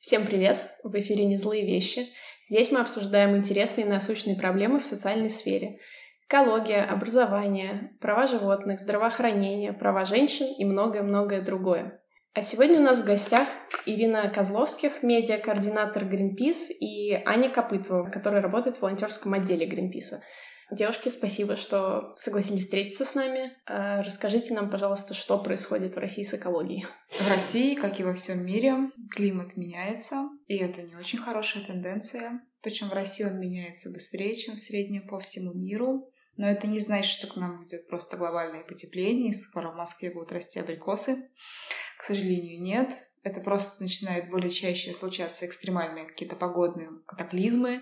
Всем привет! В эфире «Не злые вещи». Здесь мы обсуждаем интересные и насущные проблемы в социальной сфере. Экология, образование, права животных, здравоохранение, права женщин и многое-многое другое. А сегодня у нас в гостях Ирина Козловских, медиа-координатор Greenpeace, и Аня Копытова, которая работает в волонтерском отделе Greenpeace. Девушки, спасибо, что согласились встретиться с нами. А, расскажите нам, пожалуйста, что происходит в России с экологией. В России, как и во всем мире, климат меняется, и это не очень хорошая тенденция. Причем в России он меняется быстрее, чем в среднем по всему миру. Но это не значит, что к нам идет просто глобальное потепление, и скоро в Москве будут расти абрикосы. К сожалению, нет. Это просто начинает более чаще случаться экстремальные какие-то погодные катаклизмы,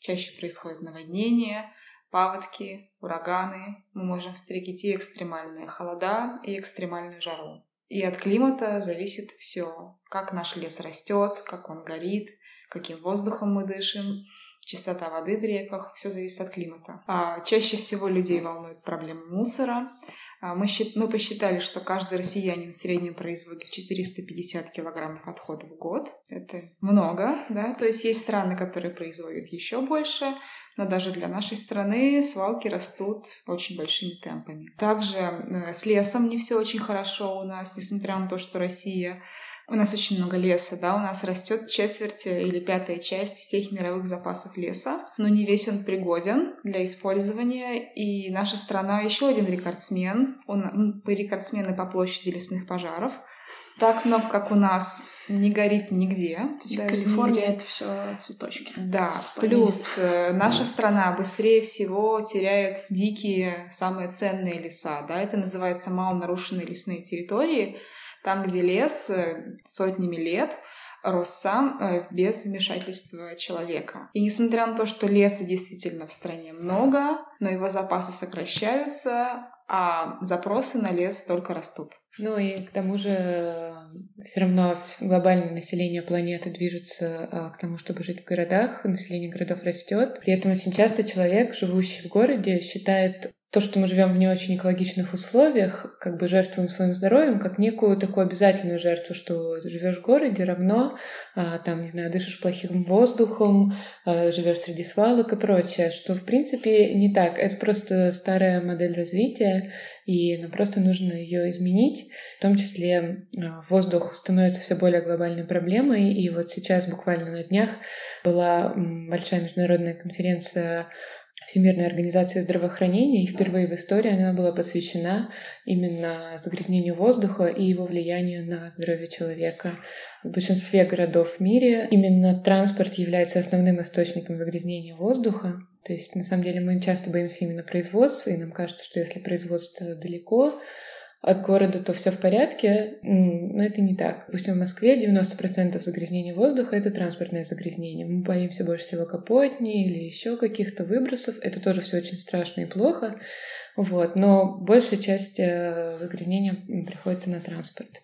чаще происходят наводнения, паводки, ураганы. Мы можем встретить и экстремальные холода, и экстремальную жару. И от климата зависит все. Как наш лес растет, как он горит, каким воздухом мы дышим, чистота воды в реках, все зависит от климата. А чаще всего людей волнует проблема мусора. А, мы, мы посчитали, что каждый россиянин в среднем производит 450 килограммов отходов в год. Это много, да, то есть есть страны, которые производят еще больше, но даже для нашей страны свалки растут очень большими темпами. Также э, с лесом не все очень хорошо у нас, несмотря на то, что Россия у нас очень много леса, да, у нас растет четверть или пятая часть всех мировых запасов леса, но не весь он пригоден для использования, и наша страна еще один рекордсмен, он, рекордсмены по площади лесных пожаров, так много, как у нас, не горит нигде. То есть да, Калифорния это все цветочки. Да, плюс э, наша страна быстрее всего теряет дикие, самые ценные леса. Да, это называется малонарушенные лесные территории. Там, где лес э, сотнями лет рос сам э, без вмешательства человека. И несмотря на то, что леса действительно в стране много, но его запасы сокращаются, а запросы на лес только растут. Ну и к тому же э, все равно глобальное население планеты движется к тому, чтобы жить в городах, население городов растет. При этом очень часто человек, живущий в городе, считает то, что мы живем в не очень экологичных условиях, как бы жертвуем своим здоровьем, как некую такую обязательную жертву, что живешь в городе, равно, а, там, не знаю, дышишь плохим воздухом, а, живешь среди свалок и прочее, что в принципе не так. Это просто старая модель развития, и нам просто нужно ее изменить. В том числе а, воздух становится все более глобальной проблемой, и вот сейчас буквально на днях была большая международная конференция Всемирной организации здравоохранения, и впервые в истории она была посвящена именно загрязнению воздуха и его влиянию на здоровье человека. В большинстве городов в мире именно транспорт является основным источником загрязнения воздуха. То есть, на самом деле, мы часто боимся именно производства, и нам кажется, что если производство далеко, от города, то все в порядке, но это не так. Допустим, в Москве 90% загрязнения воздуха — это транспортное загрязнение. Мы боимся больше всего капотни или еще каких-то выбросов. Это тоже все очень страшно и плохо. Вот. Но большая часть э, загрязнения приходится на транспорт.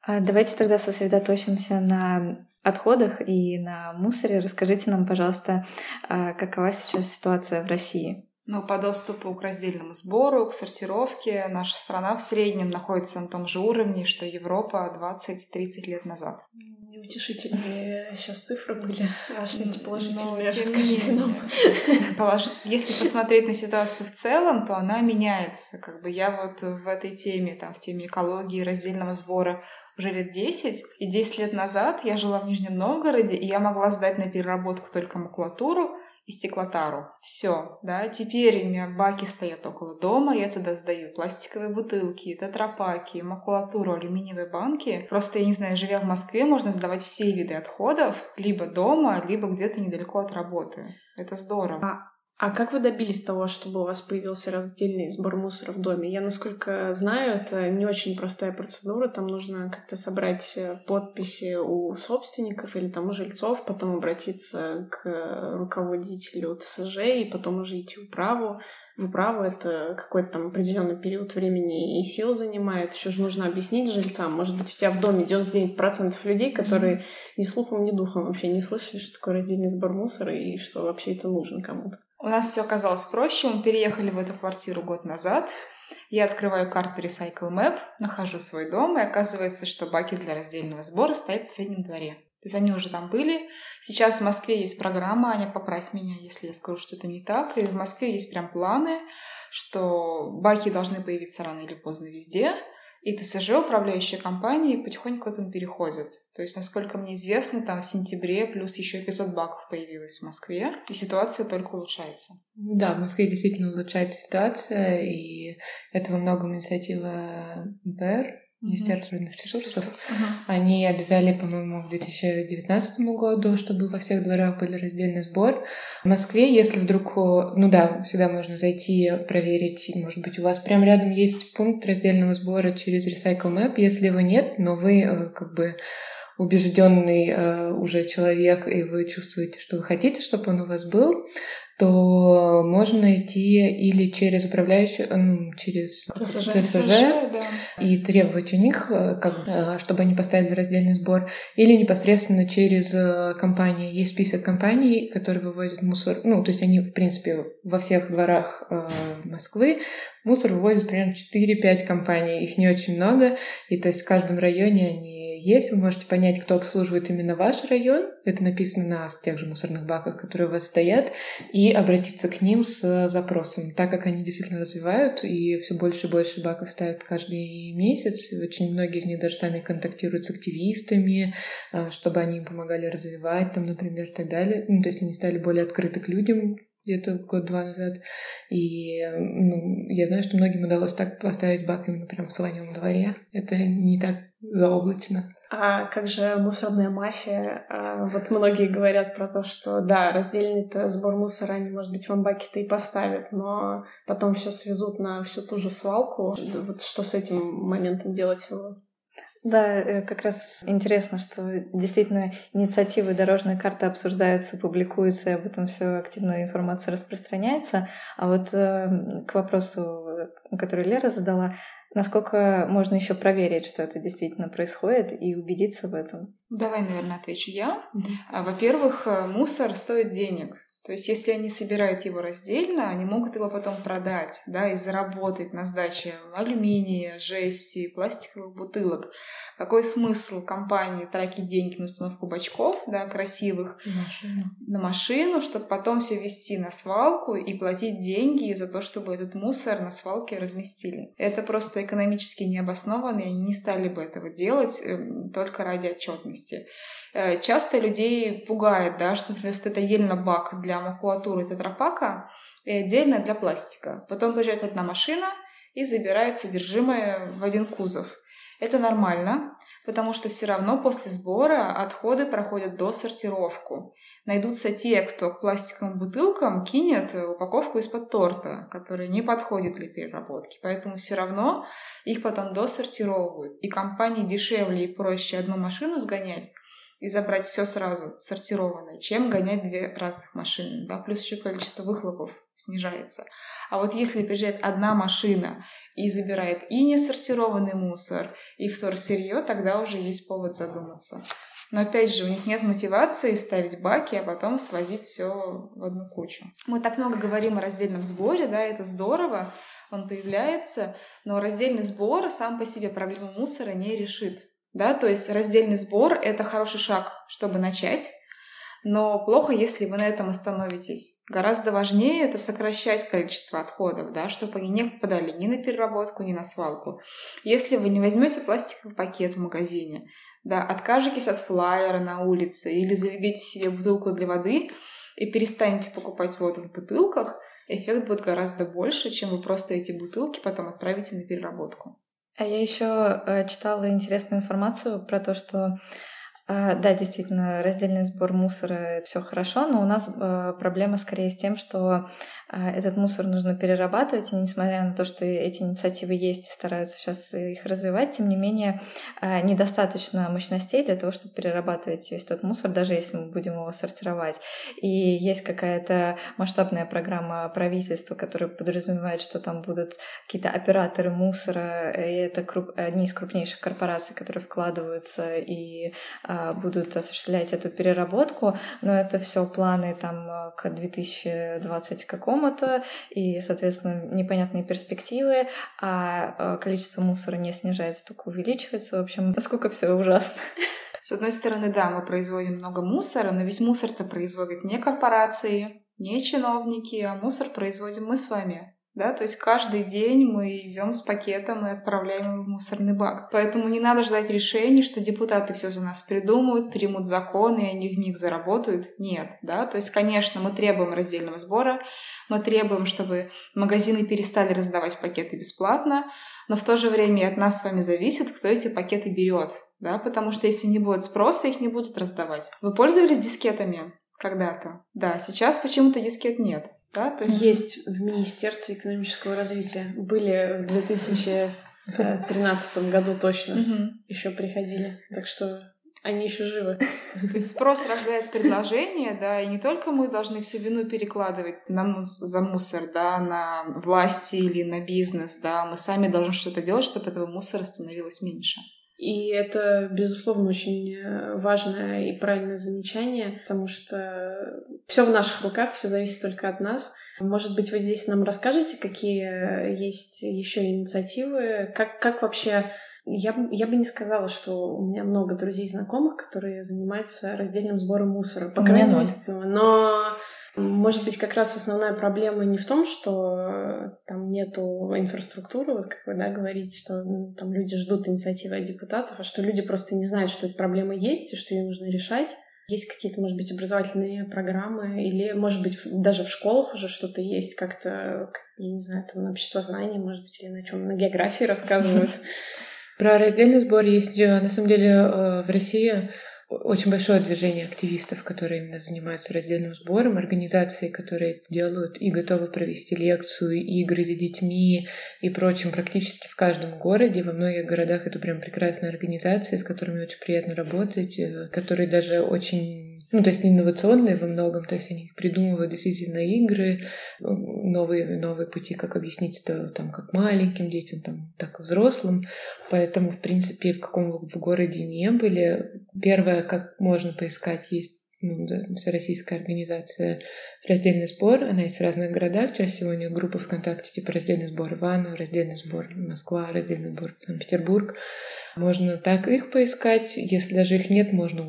А давайте тогда сосредоточимся на отходах и на мусоре. Расскажите нам, пожалуйста, а какова сейчас ситуация в России? Ну, по доступу к раздельному сбору, к сортировке наша страна в среднем находится на том же уровне, что Европа 20-30 лет назад. Неутешительные сейчас цифры были. А что-нибудь положительные расскажите нам. Если посмотреть на ситуацию в целом, то она меняется. Как бы я вот в этой теме, там, в теме экологии, раздельного сбора уже лет 10, и 10 лет назад я жила в Нижнем Новгороде, и я могла сдать на переработку только макулатуру, и стеклотару. Все, да, теперь у меня баки стоят около дома, я туда сдаю пластиковые бутылки, тетрапаки, макулатуру, алюминиевые банки. Просто, я не знаю, живя в Москве, можно сдавать все виды отходов либо дома, либо где-то недалеко от работы. Это здорово. А как вы добились того, чтобы у вас появился раздельный сбор мусора в доме? Я, насколько знаю, это не очень простая процедура. Там нужно как-то собрать э, подписи у собственников или там у жильцов, потом обратиться к руководителю ТСЖ и потом уже идти в управу. В управу это какой-то там определенный период времени и сил занимает. Еще же нужно объяснить жильцам. Может быть, у тебя в доме 99% людей, которые ни слухом, ни духом вообще не слышали, что такое раздельный сбор мусора и что вообще это нужно кому-то. У нас все оказалось проще. Мы переехали в эту квартиру год назад. Я открываю карту Recycle Map, нахожу свой дом, и оказывается, что баки для раздельного сбора стоят в соседнем дворе. То есть они уже там были. Сейчас в Москве есть программа, Аня, поправь меня, если я скажу, что это не так. И в Москве есть прям планы, что баки должны появиться рано или поздно везде. И ТСЖ, управляющие компании, потихоньку к этому переходят. То есть, насколько мне известно, там в сентябре плюс еще 500 баков появилось в Москве, и ситуация только улучшается. Да, в Москве действительно улучшается ситуация, и это во многом инициатива БР, Министерство природных ресурсов. Uh-huh. Они обязали, по-моему, к 2019 году, чтобы во всех дворах был раздельный сбор. В Москве, если вдруг, ну да, всегда можно зайти проверить, может быть, у вас прямо рядом есть пункт раздельного сбора через Recycle Map. Если его нет, но вы э, как бы убежденный э, уже человек, и вы чувствуете, что вы хотите, чтобы он у вас был, то можно идти или через управляющую, ну, через ТСЖ, ТСЖ да. и требовать у них, э, как, э, чтобы они поставили раздельный сбор, или непосредственно через э, компании. Есть список компаний, которые вывозят мусор, ну, то есть они, в принципе, во всех дворах Москвы мусор вывозят примерно 4-5 компаний, их не очень много, и то есть в каждом районе они есть, вы можете понять, кто обслуживает именно ваш район, это написано на тех же мусорных баках, которые у вас стоят, и обратиться к ним с запросом, так как они действительно развивают, и все больше и больше баков ставят каждый месяц, очень многие из них даже сами контактируют с активистами, а, чтобы они им помогали развивать, там, например, и так далее, ну, то есть они стали более открыты к людям, где-то год-два назад. И ну, я знаю, что многим удалось так поставить бак именно прямо в своем дворе. Это не так заоблачно. А как же мусорная мафия? А вот многие говорят про то, что да, раздельный-то сбор мусора они, может быть, в амбаке-то и поставят, но потом все свезут на всю ту же свалку. Вот что с этим моментом делать? Да, э, как раз интересно, что действительно инициативы дорожной карты обсуждаются, публикуются, и об этом все активная информация распространяется. А вот э, к вопросу, который Лера задала, насколько можно еще проверить, что это действительно происходит, и убедиться в этом? Давай, наверное, отвечу я. Mm-hmm. Во-первых, э, мусор стоит денег. То есть, если они собирают его раздельно, они могут его потом продать, да, и заработать на сдаче алюминия, жести, пластиковых бутылок. Какой смысл компании тратить деньги на установку бачков, да, красивых, на машину, на машину чтобы потом все вести на свалку и платить деньги за то, чтобы этот мусор на свалке разместили. Это просто экономически необоснованно, и они не стали бы этого делать э, только ради отчетности. Э, часто людей пугает, да, что, например, стоит отдельно бак для макулатуры тетрапака и отдельно для пластика. Потом приезжает одна машина и забирает содержимое в один кузов. Это нормально, потому что все равно после сбора отходы проходят до сортировку. Найдутся те, кто к пластиковым бутылкам кинет упаковку из-под торта, которая не подходит для переработки. Поэтому все равно их потом досортировывают. И компании дешевле и проще одну машину сгонять, и забрать все сразу сортированное, чем гонять две разных машины, да, плюс еще количество выхлопов снижается. А вот если приезжает одна машина и забирает и несортированный мусор, и вторсырье, тогда уже есть повод задуматься. Но опять же, у них нет мотивации ставить баки, а потом свозить все в одну кучу. Мы так много говорим о раздельном сборе, да, это здорово, он появляется, но раздельный сбор сам по себе проблему мусора не решит. Да, то есть раздельный сбор — это хороший шаг, чтобы начать, но плохо, если вы на этом остановитесь. Гораздо важнее это сокращать количество отходов, да, чтобы они не попадали ни на переработку, ни на свалку. Если вы не возьмете пластиковый пакет в магазине, да, откажетесь от флайера на улице или заведете себе бутылку для воды и перестанете покупать воду в бутылках, эффект будет гораздо больше, чем вы просто эти бутылки потом отправите на переработку. А я еще э, читала интересную информацию про то, что а, да, действительно, раздельный сбор мусора все хорошо, но у нас э, проблема скорее с тем, что этот мусор нужно перерабатывать, и несмотря на то, что эти инициативы есть и стараются сейчас их развивать, тем не менее а, недостаточно мощностей для того, чтобы перерабатывать весь тот мусор, даже если мы будем его сортировать. И есть какая-то масштабная программа правительства, которая подразумевает, что там будут какие-то операторы мусора, и это одни из крупнейших корпораций, которые вкладываются и а, будут осуществлять эту переработку, но это все планы там а, к 2020 какому-то, и, соответственно, непонятные перспективы, а, а количество мусора не снижается, только увеличивается. В общем, насколько все ужасно. С одной стороны, да, мы производим много мусора, но ведь мусор-то производят не корпорации, не чиновники, а мусор производим мы с вами да, то есть каждый день мы идем с пакетом и отправляем его в мусорный бак. Поэтому не надо ждать решений, что депутаты все за нас придумают, примут законы, и они в миг заработают. Нет, да, то есть, конечно, мы требуем раздельного сбора, мы требуем, чтобы магазины перестали раздавать пакеты бесплатно, но в то же время от нас с вами зависит, кто эти пакеты берет, да, потому что если не будет спроса, их не будут раздавать. Вы пользовались дискетами когда-то? Да, сейчас почему-то дискет нет. Да, то есть... есть в Министерстве экономического развития. Были в 2013 году точно. Еще приходили. Так что они еще живы. То есть спрос рождает предложение, да, и не только мы должны всю вину перекладывать на, за мусор, да, на власти или на бизнес, да, мы сами должны что-то делать, чтобы этого мусора становилось меньше. И это, безусловно, очень э, важное и правильное замечание, потому что все в наших руках, все зависит только от нас. Может быть, вы здесь нам расскажете, какие есть еще инициативы, как, как вообще я, я бы не сказала, что у меня много друзей и знакомых, которые занимаются раздельным сбором мусора. По у меня ноль. Но может быть, как раз основная проблема не в том, что э, там нету инфраструктуры, вот как вы да, говорите, что ну, там люди ждут инициативы от депутатов, а что люди просто не знают, что эта проблема есть и что ее нужно решать. Есть какие-то, может быть, образовательные программы, или, может быть, даже в школах уже что-то есть, как-то, я не знаю, там на обществознании, может быть, или на чем, на географии рассказывают. Про раздельный сбор есть, э, на самом деле, э, в России очень большое движение активистов, которые именно занимаются раздельным сбором, организации, которые это делают и готовы провести лекцию, игры за детьми и прочим практически в каждом городе. Во многих городах это прям прекрасная организация, с которыми очень приятно работать, э, которые даже очень ну, то есть инновационные во многом, то есть они придумывают действительно игры, новые, новые пути, как объяснить это там как маленьким детям, там, так и взрослым. Поэтому, в принципе, в каком в городе не были, первое, как можно поискать, есть ну, да, всероссийская организация «Раздельный сбор». Она есть в разных городах. Чаще всего у нее группы ВКонтакте, типа «Раздельный сбор Иваново», «Раздельный сбор Москва», «Раздельный сбор Санкт-Петербург». Можно так их поискать. Если даже их нет, можно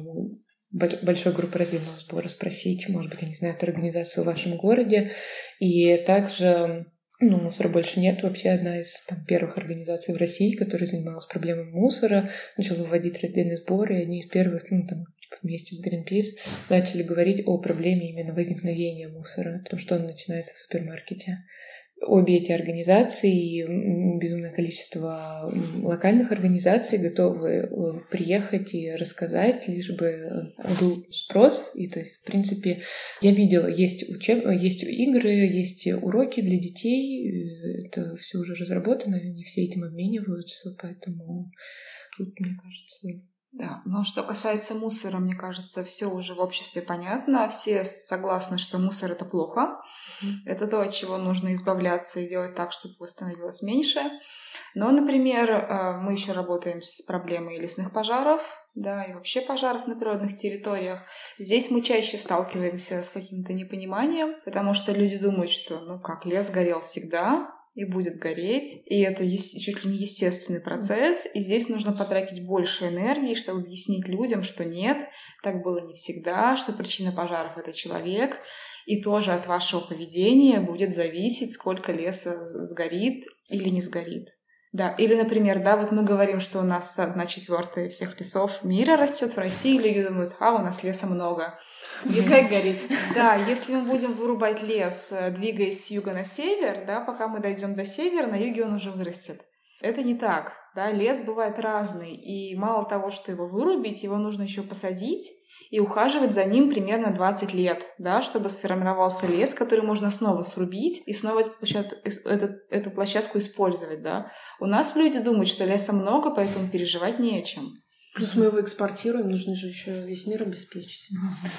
большой группы раздельного сбора спросить, может быть, они знают организацию в вашем городе. И также ну, мусора больше нет. Вообще одна из там, первых организаций в России, которая занималась проблемой мусора, начала вводить раздельный сбор, и одни из первых, ну, там, вместе с Greenpeace начали говорить о проблеме именно возникновения мусора, потому что он начинается в супермаркете обе эти организации, безумное количество локальных организаций готовы э, приехать и рассказать, лишь бы был спрос. И то есть, в принципе, я видела, есть, учеб... есть игры, есть уроки для детей, э, это все уже разработано, они все этим обмениваются, поэтому тут, мне кажется, да, но что касается мусора, мне кажется, все уже в обществе понятно. Все согласны, что мусор это плохо. Mm-hmm. Это то, от чего нужно избавляться и делать так, чтобы его становилось меньше. Но, например, э, мы еще работаем с проблемой лесных пожаров, да, и вообще пожаров на природных территориях. Здесь мы чаще сталкиваемся с каким-то непониманием, потому что люди думают, что, ну как, лес горел всегда, и будет гореть. И это чуть ли не естественный процесс. И здесь нужно потратить больше энергии, чтобы объяснить людям, что нет, так было не всегда, что причина пожаров — это человек. И тоже от вашего поведения будет зависеть, сколько леса сгорит или не сгорит. Да, или, например, да, вот мы говорим, что у нас одна четвертая всех лесов мира растет в России, люди думают, а, у нас леса много. Пускай горит. Да, если мы будем вырубать лес, э, двигаясь с юга на север, да, пока мы дойдем до севера, на юге он уже вырастет. Это не так. Да, лес бывает разный, и мало того, что его вырубить, его нужно еще посадить и ухаживать за ним примерно 20 лет, да, чтобы сформировался лес, который можно снова срубить и снова эту, эту площадку использовать. Да. У нас люди думают, что леса много, поэтому переживать не о чем. Плюс мы его экспортируем, нужно же еще весь мир обеспечить.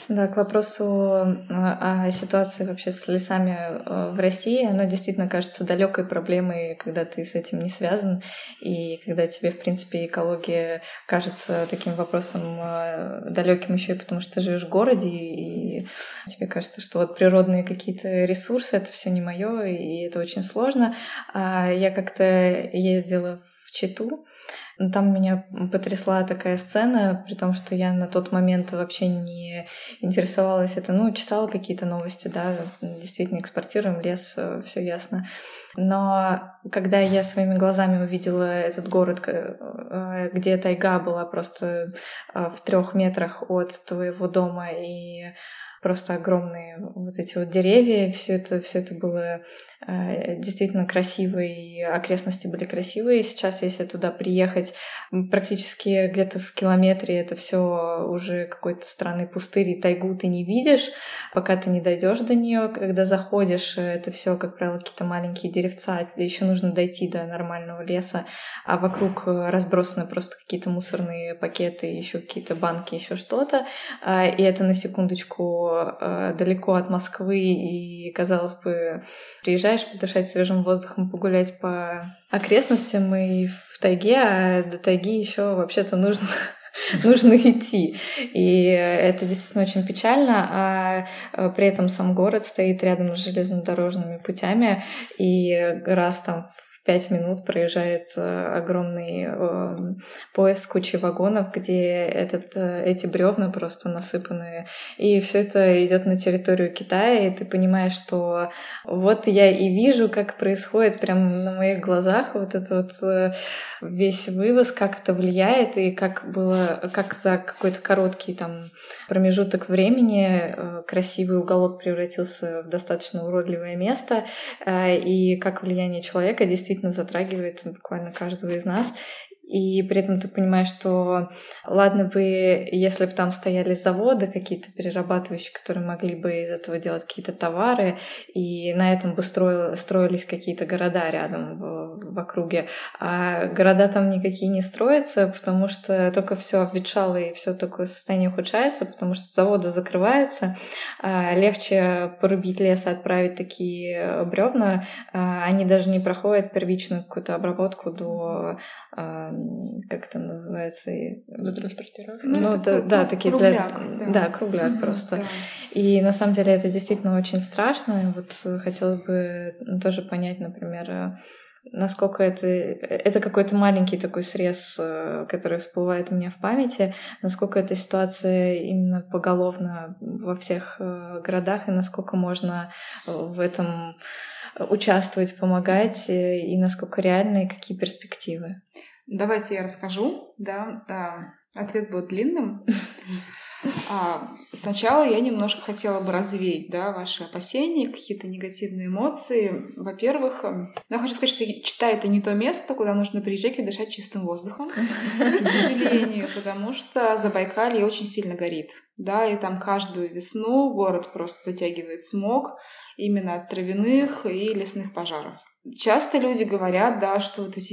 Да, к вопросу о ситуации вообще с лесами э, в России, оно действительно кажется далекой проблемой, когда ты с этим не связан, и когда тебе, в принципе, экология кажется таким вопросом э, далеким еще и потому, что ты живешь в городе, и тебе кажется, что вот природные какие-то ресурсы это все не мое, и это очень сложно. А я как-то ездила в Читу, Там меня потрясла такая сцена, при том, что я на тот момент вообще не интересовалась это. Ну, читала какие-то новости, да, действительно экспортируем лес, э, все ясно. Но когда я своими глазами увидела этот город, э, где тайга была просто э, в трех метрах от твоего дома и просто огромные вот эти вот деревья, все это, все это было действительно красивые, окрестности были красивые. Сейчас, если туда приехать, практически где-то в километре это все уже какой-то странный пустырь, и тайгу ты не видишь, пока ты не дойдешь до нее. Когда заходишь, э, это все, как правило, какие-то маленькие деревца, еще нужно дойти до нормального леса, а вокруг э, разбросаны просто какие-то мусорные пакеты, еще какие-то банки, еще что-то. А, и это на секундочку далеко от Москвы, и, казалось бы, приезжаешь гуляешь, подышать свежим воздухом, погулять по окрестностям и в тайге, а до тайги еще вообще-то нужно нужно идти. И это действительно очень печально, а, а при этом сам город стоит рядом с железнодорожными путями, и раз там пять минут проезжает э, огромный э, поезд с кучей вагонов, где этот, э, эти бревна просто насыпаны. И все это идет на территорию Китая, и ты понимаешь, что вот я и вижу, как происходит прямо на моих глазах вот это вот весь вывоз, как это влияет, и как было, как за какой-то короткий там промежуток времени красивый уголок превратился в достаточно уродливое место, и как влияние человека действительно затрагивает буквально каждого из нас. И при этом ты понимаешь, что ладно бы, если бы там стояли заводы какие-то перерабатывающие, которые могли бы из этого делать какие-то товары, и на этом бы строил, строились какие-то города рядом в, в округе. А города там никакие не строятся, потому что только все обветшало и все такое состояние ухудшается, потому что заводы закрываются. А легче порубить лес и отправить такие бревна. А они даже не проходят первичную какую-то обработку до а, как это называется? Для транспортировки? Ну, ну это, да, такие кругляк, для... Да, да кругляк mm-hmm, просто. Да. И на самом деле это действительно очень страшно. Вот хотелось бы тоже понять, например, насколько это, это какой-то маленький такой срез, который всплывает у меня в памяти, насколько эта ситуация именно поголовно во всех э, городах, и насколько можно в этом участвовать, помогать, э, и насколько реально, и какие перспективы. Давайте я расскажу, да, да. Ответ будет длинным. А, сначала я немножко хотела бы развеять, да, ваши опасения, какие-то негативные эмоции. Во-первых, эм, я хочу сказать, что Читай — это не то место, куда нужно приезжать и дышать чистым воздухом, к сожалению, потому что Забайкалье очень сильно горит, да, и там каждую весну город просто затягивает смог именно от травяных и лесных пожаров. Часто люди говорят, да, что вот эти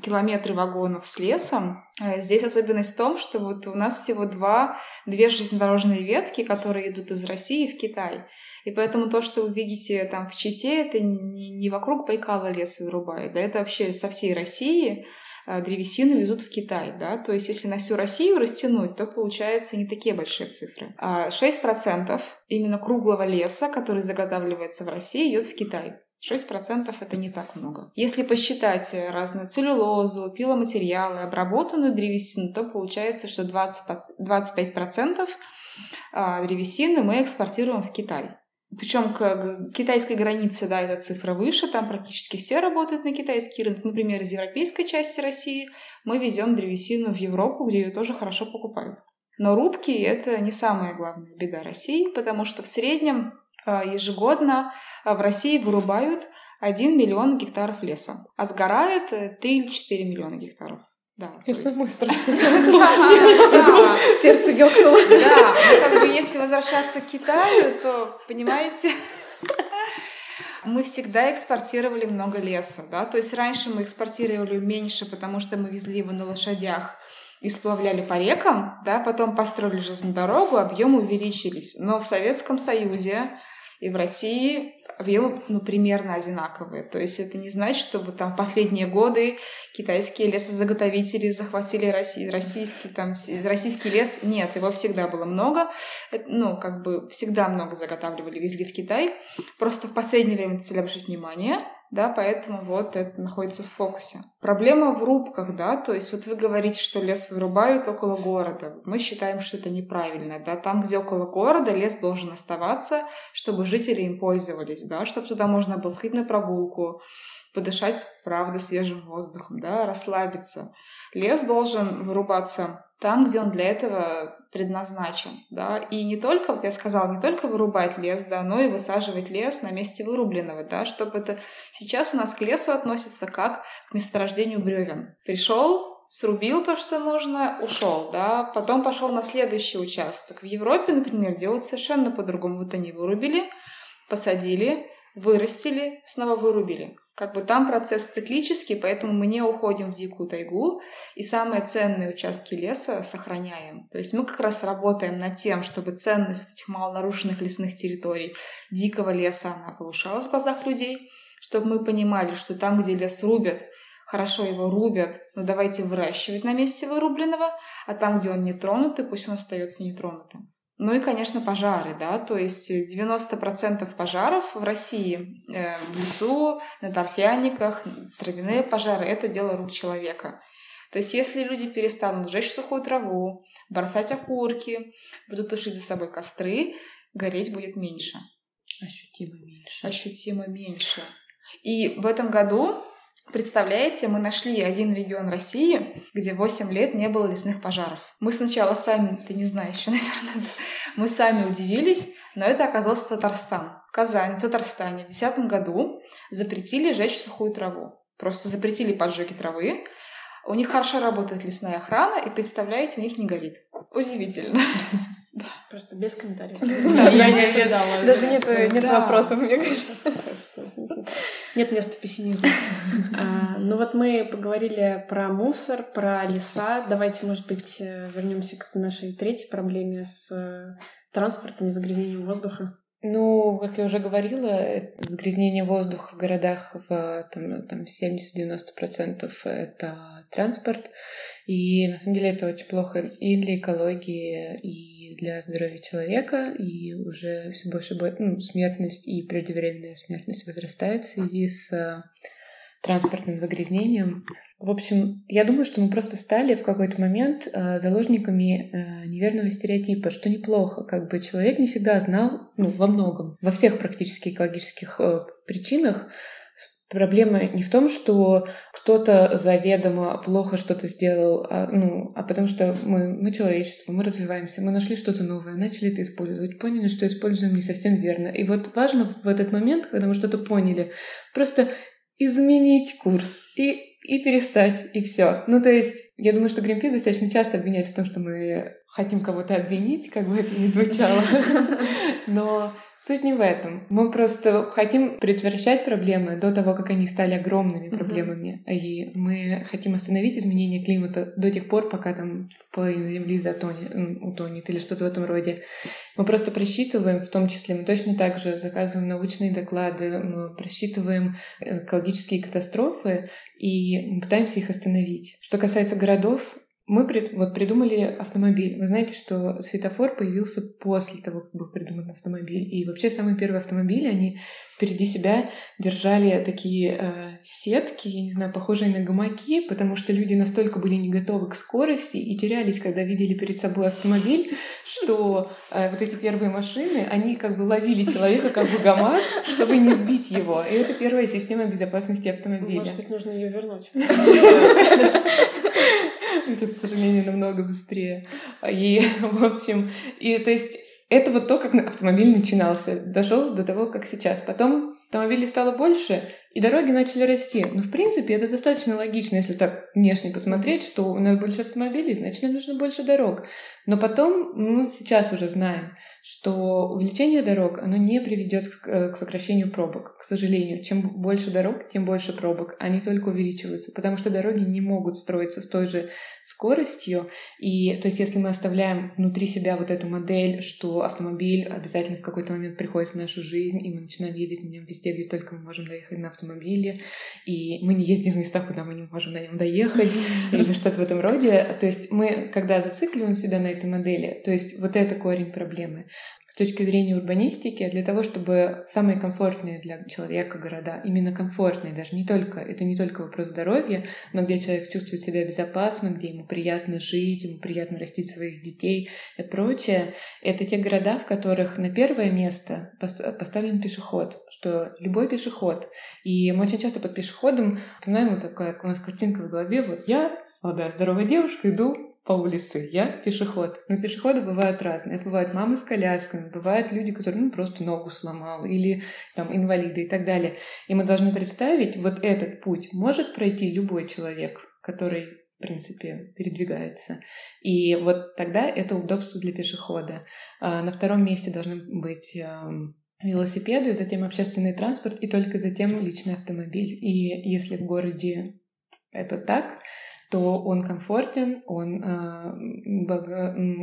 километры вагонов с лесом, э, здесь особенность в том, что вот у нас всего два, две железнодорожные ветки, которые идут из России в Китай. И поэтому то, что вы видите там в Чите, это не, не вокруг Байкала лес вырубают, да, это вообще со всей России э, древесину везут в Китай, да, то есть если на всю Россию растянуть, то получается не такие большие цифры. 6% а именно круглого леса, который заготавливается в России, идет в Китай. 6% это не так много. Если посчитать разную целлюлозу, пиломатериалы, обработанную древесину, то получается, что 20, 25% а, древесины мы экспортируем в Китай. Причем к китайской границе, да, эта цифра выше, там практически все работают на китайский рынок. Например, из европейской части России мы везем древесину в Европу, где ее тоже хорошо покупают. Но рубки — это не самая главная беда России, потому что в среднем ежегодно а, в России вырубают 1 миллион гектаров леса, а сгорает 3 э, или 4 миллиона гектаров. Да, есть... Сердце ёкнуло. Да, но как бы если возвращаться к Китаю, то, понимаете, мы всегда экспортировали много леса, да, то есть раньше мы экспортировали меньше, потому что мы везли его на лошадях и сплавляли по рекам, да, потом построили железную дорогу, объемы увеличились. Но в Советском Союзе и в России объемы ну, примерно одинаковые. То есть это не значит, что вот там последние годы китайские лесозаготовители захватили Россий, российский, там, российский лес. Нет, его всегда было много. Ну, как бы всегда много заготавливали, везли в Китай. Просто в последнее время стали обращать внимание да, поэтому вот это находится в фокусе. Проблема в рубках, да, то есть вот вы говорите, что лес вырубают около города. Мы считаем, что это неправильно, да, там, где около города, лес должен оставаться, чтобы жители им пользовались, да, чтобы туда можно было сходить на прогулку, подышать, правда, свежим воздухом, да, расслабиться. Лес должен вырубаться там, где он для этого предназначен, да, и не только, вот я сказала, не только вырубать лес, да, но и высаживать лес на месте вырубленного, да, чтобы это сейчас у нас к лесу относится как к месторождению бревен. Пришел, срубил то, что нужно, ушел, да, потом пошел на следующий участок. В Европе, например, делают совершенно по-другому. Вот они вырубили, посадили, вырастили, снова вырубили. Как бы там процесс циклический, поэтому мы не уходим в дикую тайгу и самые ценные участки леса сохраняем. То есть мы как раз работаем над тем, чтобы ценность этих малонарушенных лесных территорий, дикого леса, она повышалась в глазах людей, чтобы мы понимали, что там, где лес рубят, хорошо его рубят, но давайте выращивать на месте вырубленного, а там, где он не тронутый, пусть он остается нетронутым. Ну и, конечно, пожары, да, то есть 90% пожаров в России э, в лесу, на торфяниках, травяные пожары — это дело рук человека. То есть если люди перестанут сжечь сухую траву, бросать окурки, будут тушить за собой костры, гореть будет меньше. Ощутимо меньше. Ощутимо меньше. И в этом году Представляете, мы нашли один регион России, где 8 лет не было лесных пожаров. Мы сначала сами, ты не знаешь, наверное, да? мы сами удивились, но это оказался Татарстан. В Казани, в Татарстане в 2010 году запретили жечь сухую траву. Просто запретили поджоги травы. У них хорошо работает лесная охрана, и представляете, у них не горит. Удивительно. Да. Просто без комментариев. Я не ожидала. Даже нет, нет вопросов, мне кажется. Нет места пессимизму. А, ну вот мы поговорили про мусор, про леса. Давайте, может быть, э, вернемся к нашей третьей проблеме с э, транспортом и загрязнением воздуха. Ну, как я уже говорила, загрязнение воздуха в городах в там, там 70-90% это транспорт. И на самом деле это очень плохо и для экологии, и для здоровья человека. И уже все больше ну, смертность и преждевременная смертность возрастает в связи с транспортным загрязнением. В общем, я думаю, что мы просто стали в какой-то момент э, заложниками э, неверного стереотипа, что неплохо. Как бы человек не всегда знал, ну, во многом, во всех практически экологических э, причинах, Проблема не в том, что кто-то заведомо плохо что-то сделал, а, ну, а потому что мы, мы человечество, мы развиваемся, мы нашли что-то новое, начали это использовать, поняли, что используем не совсем верно. И вот важно в этот момент, когда мы что-то поняли, просто изменить курс и и перестать, и все. Ну, то есть, я думаю, что Greenpeace достаточно часто обвиняет в том, что мы хотим кого-то обвинить, как бы это ни звучало. Но Суть не в этом. Мы просто хотим предотвращать проблемы до того, как они стали огромными проблемами. Mm-hmm. И мы хотим остановить изменение климата до тех пор, пока там половина Земли затонет, утонет или что-то в этом роде. Мы просто просчитываем, в том числе, мы точно так же заказываем научные доклады, мы просчитываем экологические катастрофы и пытаемся их остановить. Что касается городов, мы прид, вот придумали автомобиль. Вы знаете, что светофор появился после того, как был придуман автомобиль. И вообще самые первые автомобили, они впереди себя держали такие э, сетки, я не знаю, похожие на гамаки, потому что люди настолько были не готовы к скорости и терялись, когда видели перед собой автомобиль, что э, вот эти первые машины, они как бы ловили человека как бы гамак, чтобы не сбить его. И это первая система безопасности автомобиля. Может быть, нужно ее вернуть. Это, к сожалению, намного быстрее. И, в общем, и то есть это вот то, как автомобиль начинался. Дошел до того, как сейчас. Потом автомобилей стало больше, и дороги начали расти. Но, в принципе, это достаточно логично, если так внешне посмотреть, что у нас больше автомобилей, значит, нам нужно больше дорог. Но потом мы сейчас уже знаем, что увеличение дорог, оно не приведет к сокращению пробок, к сожалению. Чем больше дорог, тем больше пробок. Они только увеличиваются, потому что дороги не могут строиться с той же скоростью. И, то есть, если мы оставляем внутри себя вот эту модель, что автомобиль обязательно в какой-то момент приходит в нашу жизнь, и мы начинаем ездить на нем везде, где только мы можем доехать на автомобиле, автомобиле, и мы не ездим в места, куда мы не можем на нем доехать, или что-то в этом роде. То есть мы, когда зацикливаем себя на этой модели, то есть вот это корень проблемы с точки зрения урбанистики, для того, чтобы самые комфортные для человека города, именно комфортные, даже не только, это не только вопрос здоровья, но где человек чувствует себя безопасно, где ему приятно жить, ему приятно растить своих детей и прочее, это те города, в которых на первое место поставлен пешеход, что любой пешеход. И мы очень часто под пешеходом понимаем вот такая у нас картинка в голове, вот я, молодая здоровая девушка, иду по улице, я пешеход. Но пешеходы бывают разные. Это бывают мамы с колясками, бывают люди, которые ну, просто ногу сломал, или там инвалиды и так далее. И мы должны представить, вот этот путь может пройти любой человек, который в принципе, передвигается. И вот тогда это удобство для пешехода. А на втором месте должны быть велосипеды, затем общественный транспорт и только затем личный автомобиль. И если в городе это так, то он комфортен, он, э,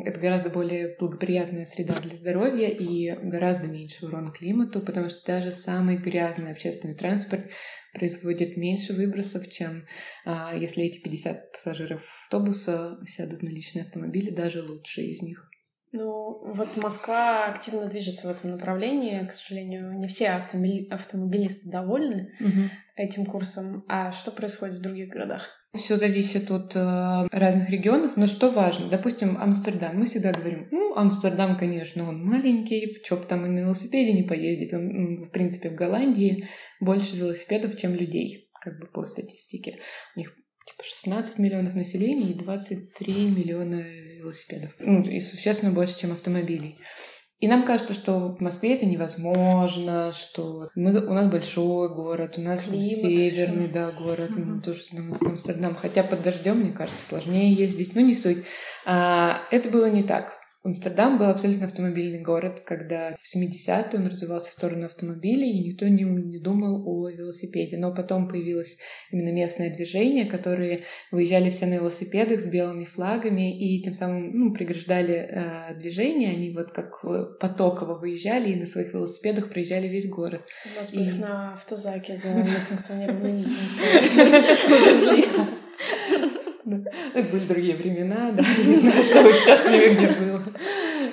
это гораздо более благоприятная среда для здоровья и гораздо меньше урон климату, потому что даже самый грязный общественный транспорт производит меньше выбросов, чем э, если эти 50 пассажиров автобуса сядут на личные автомобили, даже лучшие из них. Ну, вот Москва активно движется в этом направлении. К сожалению, не все автомобили... автомобилисты довольны угу. этим курсом. А что происходит в других городах? Все зависит от э, разных регионов, но что важно, допустим, Амстердам, мы всегда говорим, ну, Амстердам, конечно, он маленький, чё бы там и на велосипеде не поездить, в принципе, в Голландии больше велосипедов, чем людей, как бы по статистике. У них типа 16 миллионов населения и 23 миллиона велосипедов, ну, и существенно больше, чем автомобилей. И нам кажется, что в Москве это невозможно, что мы, у нас большой город, у нас Климат северный, еще. да, город, угу. ну, тоже там, Амстердам. Хотя под дождем, мне кажется, сложнее ездить, ну не суть. А, это было не так. Амстердам был абсолютно автомобильный город, когда в 70-е он развивался в сторону автомобилей, и никто не, не думал о велосипеде. Но потом появилось именно местное движение, которые выезжали все на велосипедах с белыми флагами и тем самым ну, преграждали э, движение. Они вот как потоково выезжали и на своих велосипедах проезжали весь город. У нас и... их на автозаке за несанкционированный митинг. Это были другие времена, да, не знаю, что бы сейчас ними где было.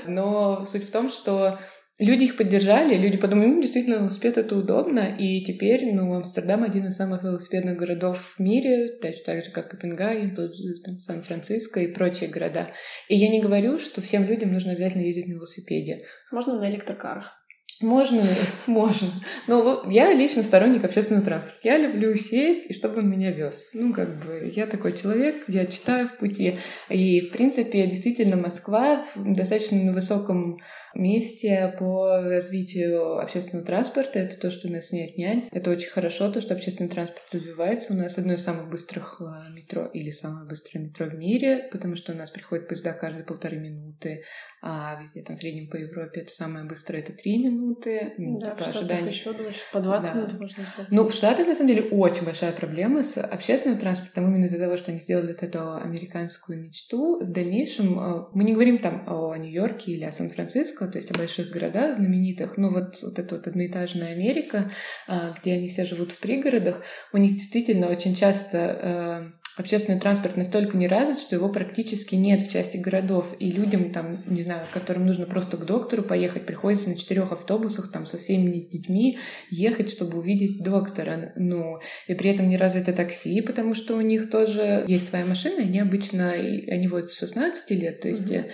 Но суть в том, что люди их поддержали, люди подумали, ну, действительно, велосипед — это удобно, и теперь, ну, Амстердам — один из самых велосипедных городов в мире, так, так же, как Копенгаген, тот же Сан-Франциско и прочие города. И я не говорю, что всем людям нужно обязательно ездить на велосипеде. Можно на электрокарах. Можно, можно. Но я лично сторонник общественного транспорта. Я люблю сесть, и чтобы он меня вез. Ну, как бы, я такой человек, я читаю в пути. И, в принципе, действительно, Москва в достаточно высоком месте по развитию общественного транспорта. Это то, что у нас не отнять. Это очень хорошо, то, что общественный транспорт развивается. У нас одно из самых быстрых э, метро или самое быстрое метро в мире, потому что у нас приходят поезда каждые полторы минуты, а везде там в среднем по Европе это самое быстрое это три минуты. Да, по ожиданию. еще дольше, по 20 да. минут можно сказать. Ну, в Штатах, на самом деле, очень большая проблема с общественным транспортом, именно из-за того, что они сделали вот эту американскую мечту. В дальнейшем э, мы не говорим там о Нью-Йорке или о Сан-Франциско, то есть о больших городах знаменитых, но вот, вот эта вот одноэтажная Америка, а, где они все живут в пригородах, у них действительно очень часто э, общественный транспорт настолько не развит, что его практически нет в части городов. И людям, там, не знаю, которым нужно просто к доктору поехать, приходится на четырех автобусах там, со всеми детьми ехать, чтобы увидеть доктора. Ну, и при этом не развито такси, потому что у них тоже есть своя машина, они обычно, они вот с 16 лет, то есть, угу.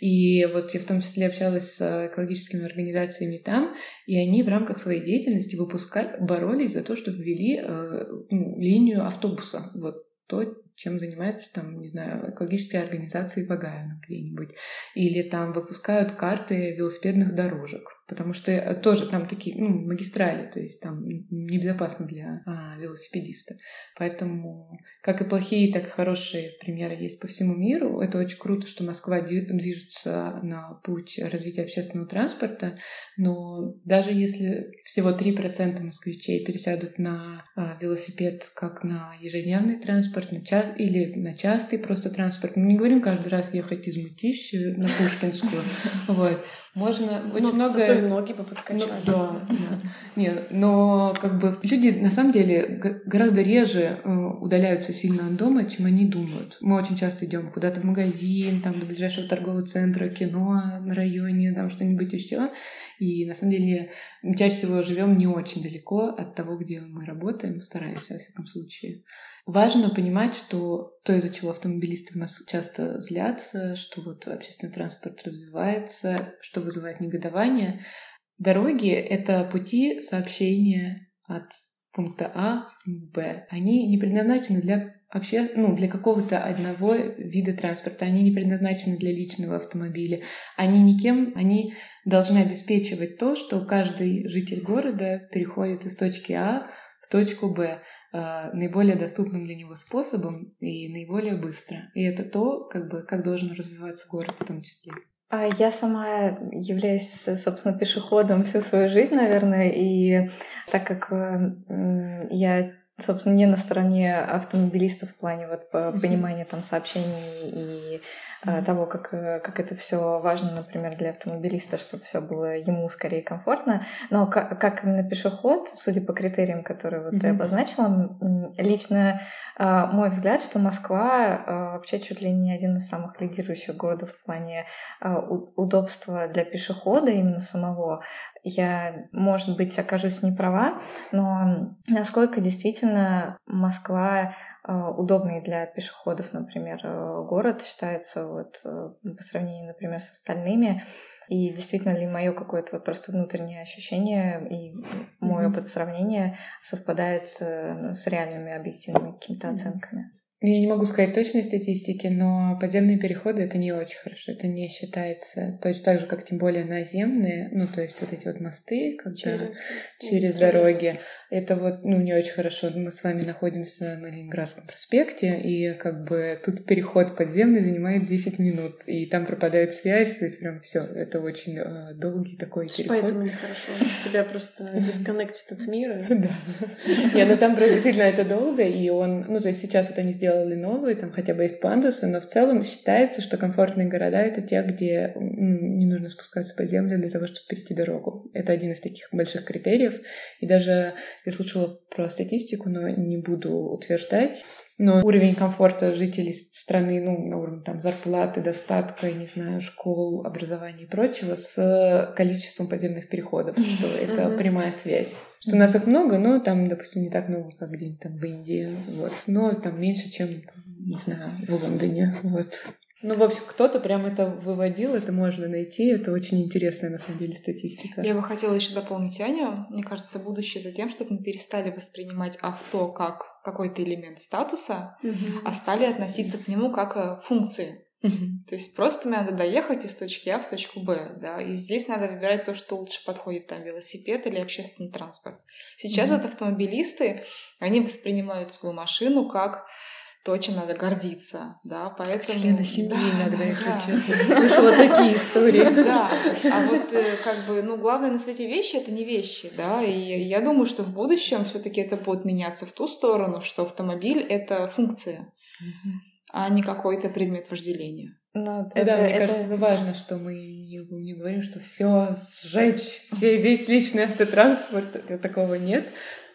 и вот я в том числе общалась с экологическими организациями там, и они в рамках своей деятельности выпускали, боролись за то, чтобы ввели э, ну, линию автобуса. Вот то, чем занимается, там, не знаю, экологические организации в Агаино где-нибудь. Или там выпускают карты велосипедных дорожек потому что э, тоже там такие ну, магистрали, то есть там небезопасно для а, велосипедиста. Поэтому как и плохие, так и хорошие примеры есть по всему миру. Это очень круто, что Москва движется на путь развития общественного транспорта, но даже если всего 3% москвичей пересядут на а, велосипед как на ежедневный транспорт, на час час или на частый просто транспорт. Мы не говорим каждый раз ехать из Мытищи на Пушкинскую. Вот. Можно очень ну, много... Зато ноги поподкачали. Ну, да, да. Нет, но как бы люди на самом деле гораздо реже э, удаляются сильно от дома, чем они думают. Мы очень часто идем куда-то в магазин, там до ближайшего торгового центра, кино на районе, там что-нибудь еще. И на самом деле чаще всего живем не очень далеко от того, где мы работаем, стараемся во всяком случае. Важно понимать, что то, из-за чего автомобилисты нас часто злятся, что вот общественный транспорт развивается, что вызывает негодование. Дороги — это пути сообщения от пункта А в Б. Они не предназначены для вообще, ну, для какого-то одного вида транспорта. Они не предназначены для личного автомобиля. Они никем, они должны обеспечивать то, что каждый житель города переходит из точки А в точку Б. А, наиболее доступным для него способом и наиболее быстро. И это то, как бы, как должен развиваться город в том числе. А я сама являюсь, собственно, пешеходом всю свою жизнь, наверное, и так как я собственно, не на стороне автомобилистов в плане вот понимания там сообщений и mm-hmm. того, как, э, как это все важно, например, для автомобилиста, чтобы все было ему скорее комфортно. Но как, как именно пешеход, судя по критериям, которые вот mm-hmm. ты обозначила, лично а, мой взгляд, что Москва вообще чуть ли не один из самых лидирующих городов в плане удобства для пешехода именно самого. Я, может быть, окажусь не права, но насколько действительно Москва удобный для пешеходов, например, э, город считается вот э, по сравнению, например, с остальными. И действительно ли мое какое-то вот просто внутреннее ощущение и мой mm-hmm. опыт сравнения совпадает с, с реальными объективными какими-то оценками? Я не могу сказать точной статистики, но подземные переходы это не очень хорошо. Это не считается точно так же, как тем более наземные, ну, то есть вот эти вот мосты, когда через, через дороги. Это вот, ну, не очень хорошо. Мы с вами находимся на Ленинградском проспекте, и как бы тут переход подземный занимает 10 минут, и там пропадает связь, то есть прям все, это очень э, долгий такой переход. Поэтому нехорошо. Тебя просто дисконнектит от мира. Да. Нет, ну там действительно это долго, и он, ну, то есть сейчас это не сделано сделали новые, там хотя бы есть пандусы, но в целом считается, что комфортные города — это те, где не нужно спускаться по земле для того, чтобы перейти дорогу. Это один из таких больших критериев. И даже я слышала про статистику, но не буду утверждать, но уровень комфорта жителей страны, ну, на уровне там зарплаты, достатка, не знаю, школ, образования и прочего с количеством подземных переходов, что это прямая связь. Что у нас их много, но там, допустим, не так много, как где-нибудь там в Индии, вот. Но там меньше, чем, не знаю, в Лондоне, вот. Ну, в общем, кто-то прям это выводил, это можно найти. Это очень интересная, на самом деле, статистика. Я бы хотела еще дополнить Аню. Мне кажется, будущее за тем, чтобы мы перестали воспринимать авто как какой-то элемент статуса, mm-hmm. а стали относиться к нему как к функции. То есть просто мне надо доехать из точки А в точку Б, да, и здесь надо выбирать то, что лучше подходит, там, велосипед или общественный транспорт. Сейчас вот автомобилисты, они воспринимают свою машину как то, чем надо гордиться, да, поэтому... Члены семьи да, иногда, если да. честно. Слышала такие истории. Да, а вот э, как бы, ну, главное на свете вещи — это не вещи, да, и я думаю, что в будущем все таки это будет меняться в ту сторону, что автомобиль — это функция, а не какой-то предмет вожделения. Но ну, это, да, мне это... кажется, важно, что мы не, не говорим, что все сжечь, все, весь личный автотранспорт, такого нет.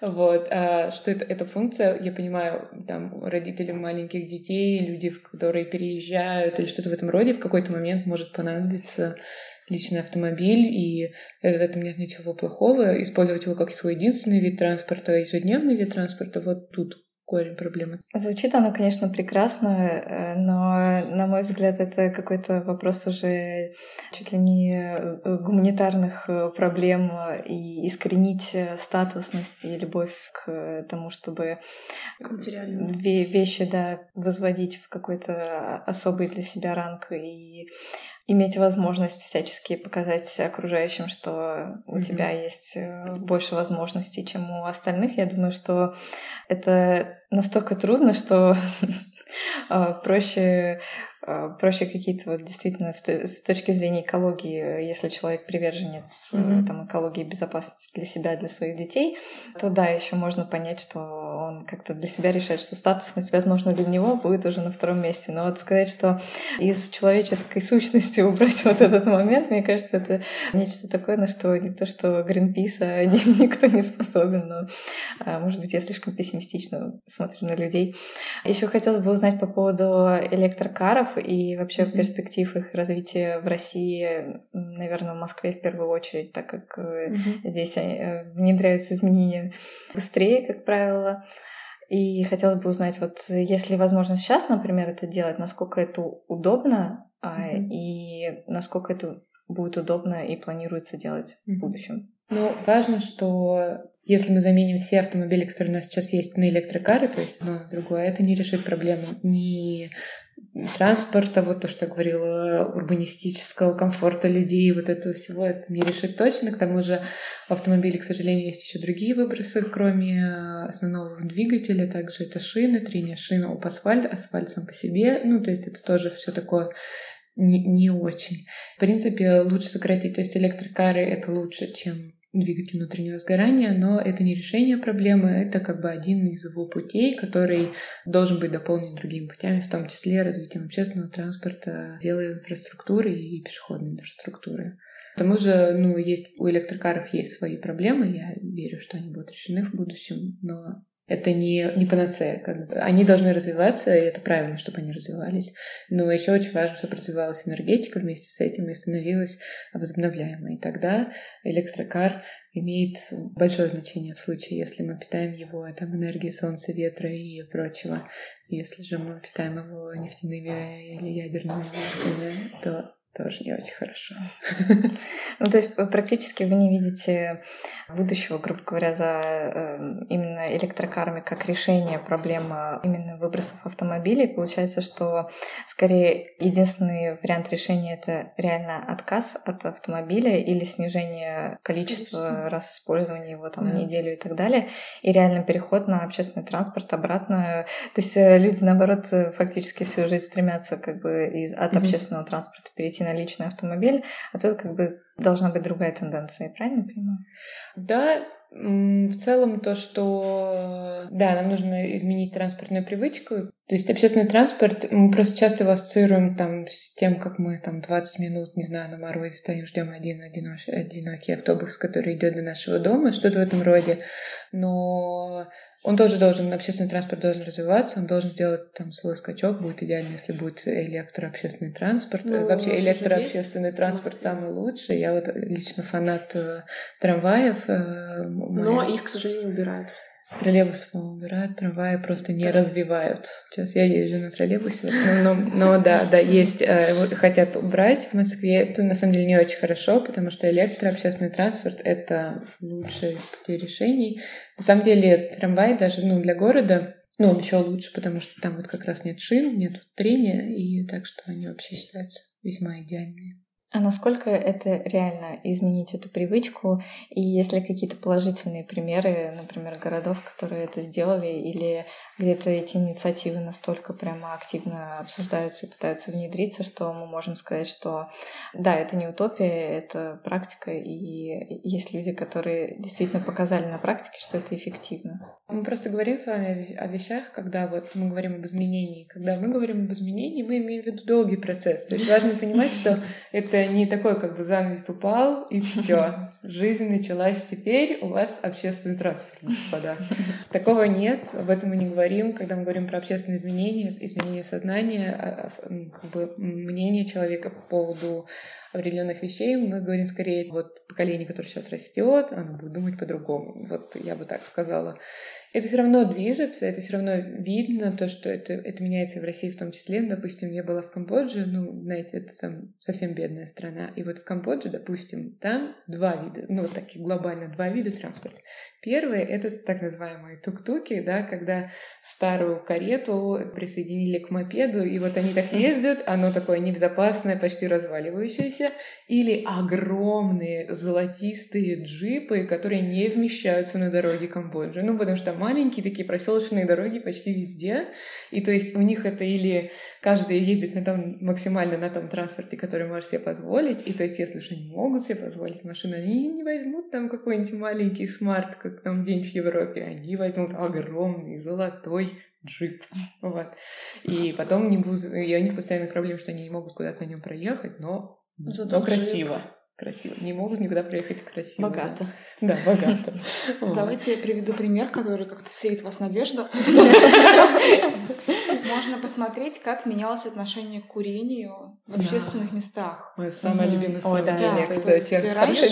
Вот, а что это, эта функция, я понимаю, там, родителям маленьких детей, люди, которые переезжают или что-то в этом роде, в какой-то момент может понадобиться личный автомобиль, и в этом нет ничего плохого. Использовать его как свой единственный вид транспорта, ежедневный вид транспорта, вот тут корень проблемы. Звучит оно, конечно, прекрасно, э, но, на мой взгляд, это какой-то вопрос уже чуть ли не э, гуманитарных э, проблем и искоренить статусность и любовь к тому, чтобы вещи да, возводить в какой-то особый для себя ранг и иметь возможность всячески показать окружающим, что у mm-hmm. тебя есть э, больше возможностей, чем у остальных. Я думаю, что это настолько трудно, что а, проще проще какие-то вот действительно с точки зрения экологии, если человек приверженец mm-hmm. там, экологии безопасности для себя, для своих детей, то да, еще можно понять, что он как-то для себя решает, что статусность, возможно, для него будет уже на втором месте. Но вот сказать, что из человеческой сущности убрать вот этот момент, мне кажется, это нечто такое, на что не то, что Гринпис, а никто не способен. Но, а, может быть, я слишком пессимистично смотрю на людей. Еще хотелось бы узнать по поводу электрокаров и вообще mm-hmm. перспектив их развития в России, наверное, в Москве в первую очередь, так как mm-hmm. здесь э, внедряются изменения быстрее, как правило. И хотелось бы узнать, вот если возможно сейчас, например, это делать, насколько это удобно mm-hmm. и насколько это будет удобно и планируется делать mm-hmm. в будущем. Ну, важно, что если мы заменим все автомобили, которые у нас сейчас есть, на электрокары, то есть одно на другое, это не решит проблему ни транспорта, вот то, что я говорила, урбанистического комфорта людей, вот этого всего, это не решит точно. К тому же в автомобиле, к сожалению, есть еще другие выбросы, кроме основного двигателя. Также это шины, трение шин об асфальт, асфальт сам по себе. Ну, то есть это тоже все такое не, не очень. В принципе, лучше сократить. То есть электрокары — это лучше, чем двигатель внутреннего сгорания, но это не решение проблемы, это как бы один из его путей, который должен быть дополнен другими путями, в том числе развитием общественного транспорта, велоинфраструктуры и пешеходной инфраструктуры. К тому же, ну, есть, у электрокаров есть свои проблемы, я верю, что они будут решены в будущем, но это не, не панацея. Как бы. Они должны развиваться, и это правильно, чтобы они развивались. Но еще очень важно, чтобы развивалась энергетика вместе с этим и становилась возобновляемой. И тогда электрокар имеет большое значение в случае, если мы питаем его там, энергией солнца, ветра и прочего. Если же мы питаем его нефтяными или ядерными то тоже не очень хорошо. Ну, то есть практически вы не видите будущего, грубо говоря, за э, именно электрокарами как решение проблемы именно выбросов автомобилей. Получается, что скорее единственный вариант решения это реально отказ от автомобиля или снижение количества раз использования его там да. неделю и так далее, и реально переход на общественный транспорт обратно. То есть э, люди, наоборот, фактически всю жизнь стремятся как бы из, от mm-hmm. общественного транспорта перейти на личный автомобиль, а тут как бы должна быть другая тенденция, правильно понимаю? Да, в целом то, что да, нам нужно изменить транспортную привычку. То есть общественный транспорт, мы просто часто его ассоциируем там с тем, как мы там 20 минут, не знаю, на морозе стоим, ждем один одинокий автобус, который идет до нашего дома, что-то в этом роде. Но он тоже должен, общественный транспорт должен развиваться, он должен сделать там свой скачок, будет идеально, если будет электрообщественный транспорт. Ну, Вообще электрообщественный транспорт самый лучший. Я вот лично фанат э, трамваев. Э, Но их, к сожалению, убирают. Троллейбусы, по-моему, убирают, трамваи просто не развивают. Сейчас я езжу на троллейбусе в основном, но да, да, есть, э, хотят убрать в Москве. Это на самом деле не очень хорошо, потому что электрообщественный транспорт — это лучшее из путей решений. На самом деле трамвай даже ну, для города ну, он еще лучше, потому что там вот как раз нет шин, нет трения, и так что они вообще считаются весьма идеальные. А насколько это реально изменить эту привычку? И есть ли какие-то положительные примеры, например, городов, которые это сделали, или где-то эти инициативы настолько прямо активно обсуждаются и пытаются внедриться, что мы можем сказать, что да, это не утопия, это практика, и есть люди, которые действительно показали на практике, что это эффективно. Мы просто говорим с вами о вещах, когда вот мы говорим об изменении. Когда мы говорим об изменении, мы имеем в виду долгий процесс. То есть важно понимать, что это не такой как бы занавес упал, и все. Жизнь началась теперь, у вас общественный транспорт, господа. Такого нет, об этом мы не говорим говорим, когда мы говорим про общественные изменения, изменения сознания, а, а, как бы мнение человека по поводу определенных вещей, мы говорим скорее вот поколение, которое сейчас растет, оно будет думать по-другому. Вот я бы так сказала это все равно движется, это все равно видно, то, что это, это меняется в России в том числе. Допустим, я была в Камбодже, ну, знаете, это там совсем бедная страна. И вот в Камбодже, допустим, там два вида, ну, вот таких глобально два вида транспорта. Первый — это так называемые тук-туки, да, когда старую карету присоединили к мопеду, и вот они так ездят, оно такое небезопасное, почти разваливающееся, или огромные золотистые джипы, которые не вмещаются на дороге Камбоджи. Ну, потому что там маленькие такие проселочные дороги почти везде. И то есть у них это или каждый ездит на том, максимально на том транспорте, который может себе позволить. И то есть если уж они могут себе позволить машину, они не возьмут там какой-нибудь маленький смарт, как там день в Европе. Они возьмут огромный, золотой джип. Вот. И потом не будут... И у них постоянная проблема, что они не могут куда-то на нем проехать, но, Зато но красиво. Красиво. Не могут никуда проехать красиво. Богато. Да, богато. Давайте я приведу пример, который как-то вселит в вас надежду. Можно посмотреть, как менялось отношение к курению в общественных местах. Мое самое любимое слово. Ой, да,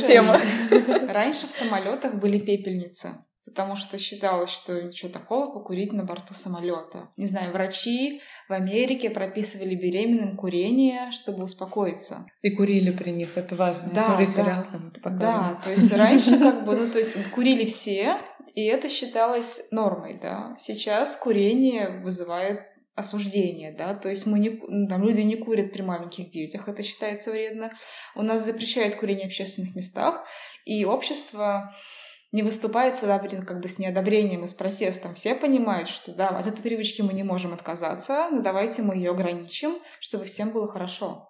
тема. раньше в самолетах были пепельницы потому что считалось, что ничего такого покурить на борту самолета. Не знаю, врачи в Америке прописывали беременным курение, чтобы успокоиться. И курили при них, это важно. Да, да, сериал, там да, то есть раньше как бы, ну то есть курили все, и это считалось нормой, да. Сейчас курение вызывает осуждение, да, то есть мы не, ну, там, люди не курят при маленьких детях, это считается вредно. У нас запрещают курение в общественных местах, и общество не выступает всегда как бы с неодобрением и с протестом. Все понимают, что да, от этой привычки мы не можем отказаться, но давайте мы ее ограничим, чтобы всем было хорошо.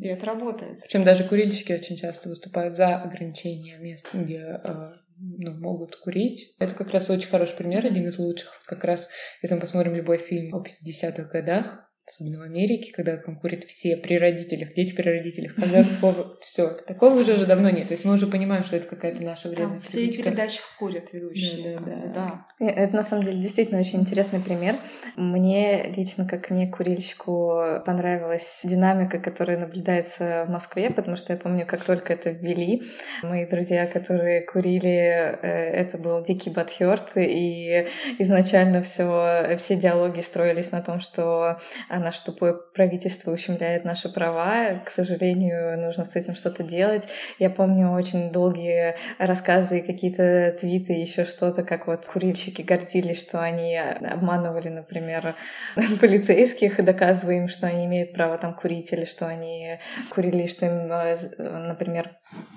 И это работает. Причем даже курильщики очень часто выступают за ограничение мест, где э, ну, могут курить. Это как раз очень хороший пример, один из лучших. Как раз, если мы посмотрим любой фильм о 50-х годах, особенно в Америке, когда там курят все при родителях, дети при родителях, когда такого, все, такого уже уже давно нет. То есть мы уже понимаем, что это какая-то наша вредная Там в телепередачах курят ведущие. Да, да, да. да. Это на самом деле действительно очень интересный пример. Мне лично, как не курильщику, понравилась динамика, которая наблюдается в Москве, потому что я помню, как только это ввели, мои друзья, которые курили, э, это был дикий бадхёрт, и изначально все, все диалоги строились на том, что а наше тупое правительство ущемляет наши права. К сожалению, нужно с этим что-то делать. Я помню очень долгие рассказы и какие-то твиты, еще что-то, как вот курильщики гордились, что они обманывали, например, полицейских, доказывая им, что они имеют право там курить, или что они курили, что им, э, например,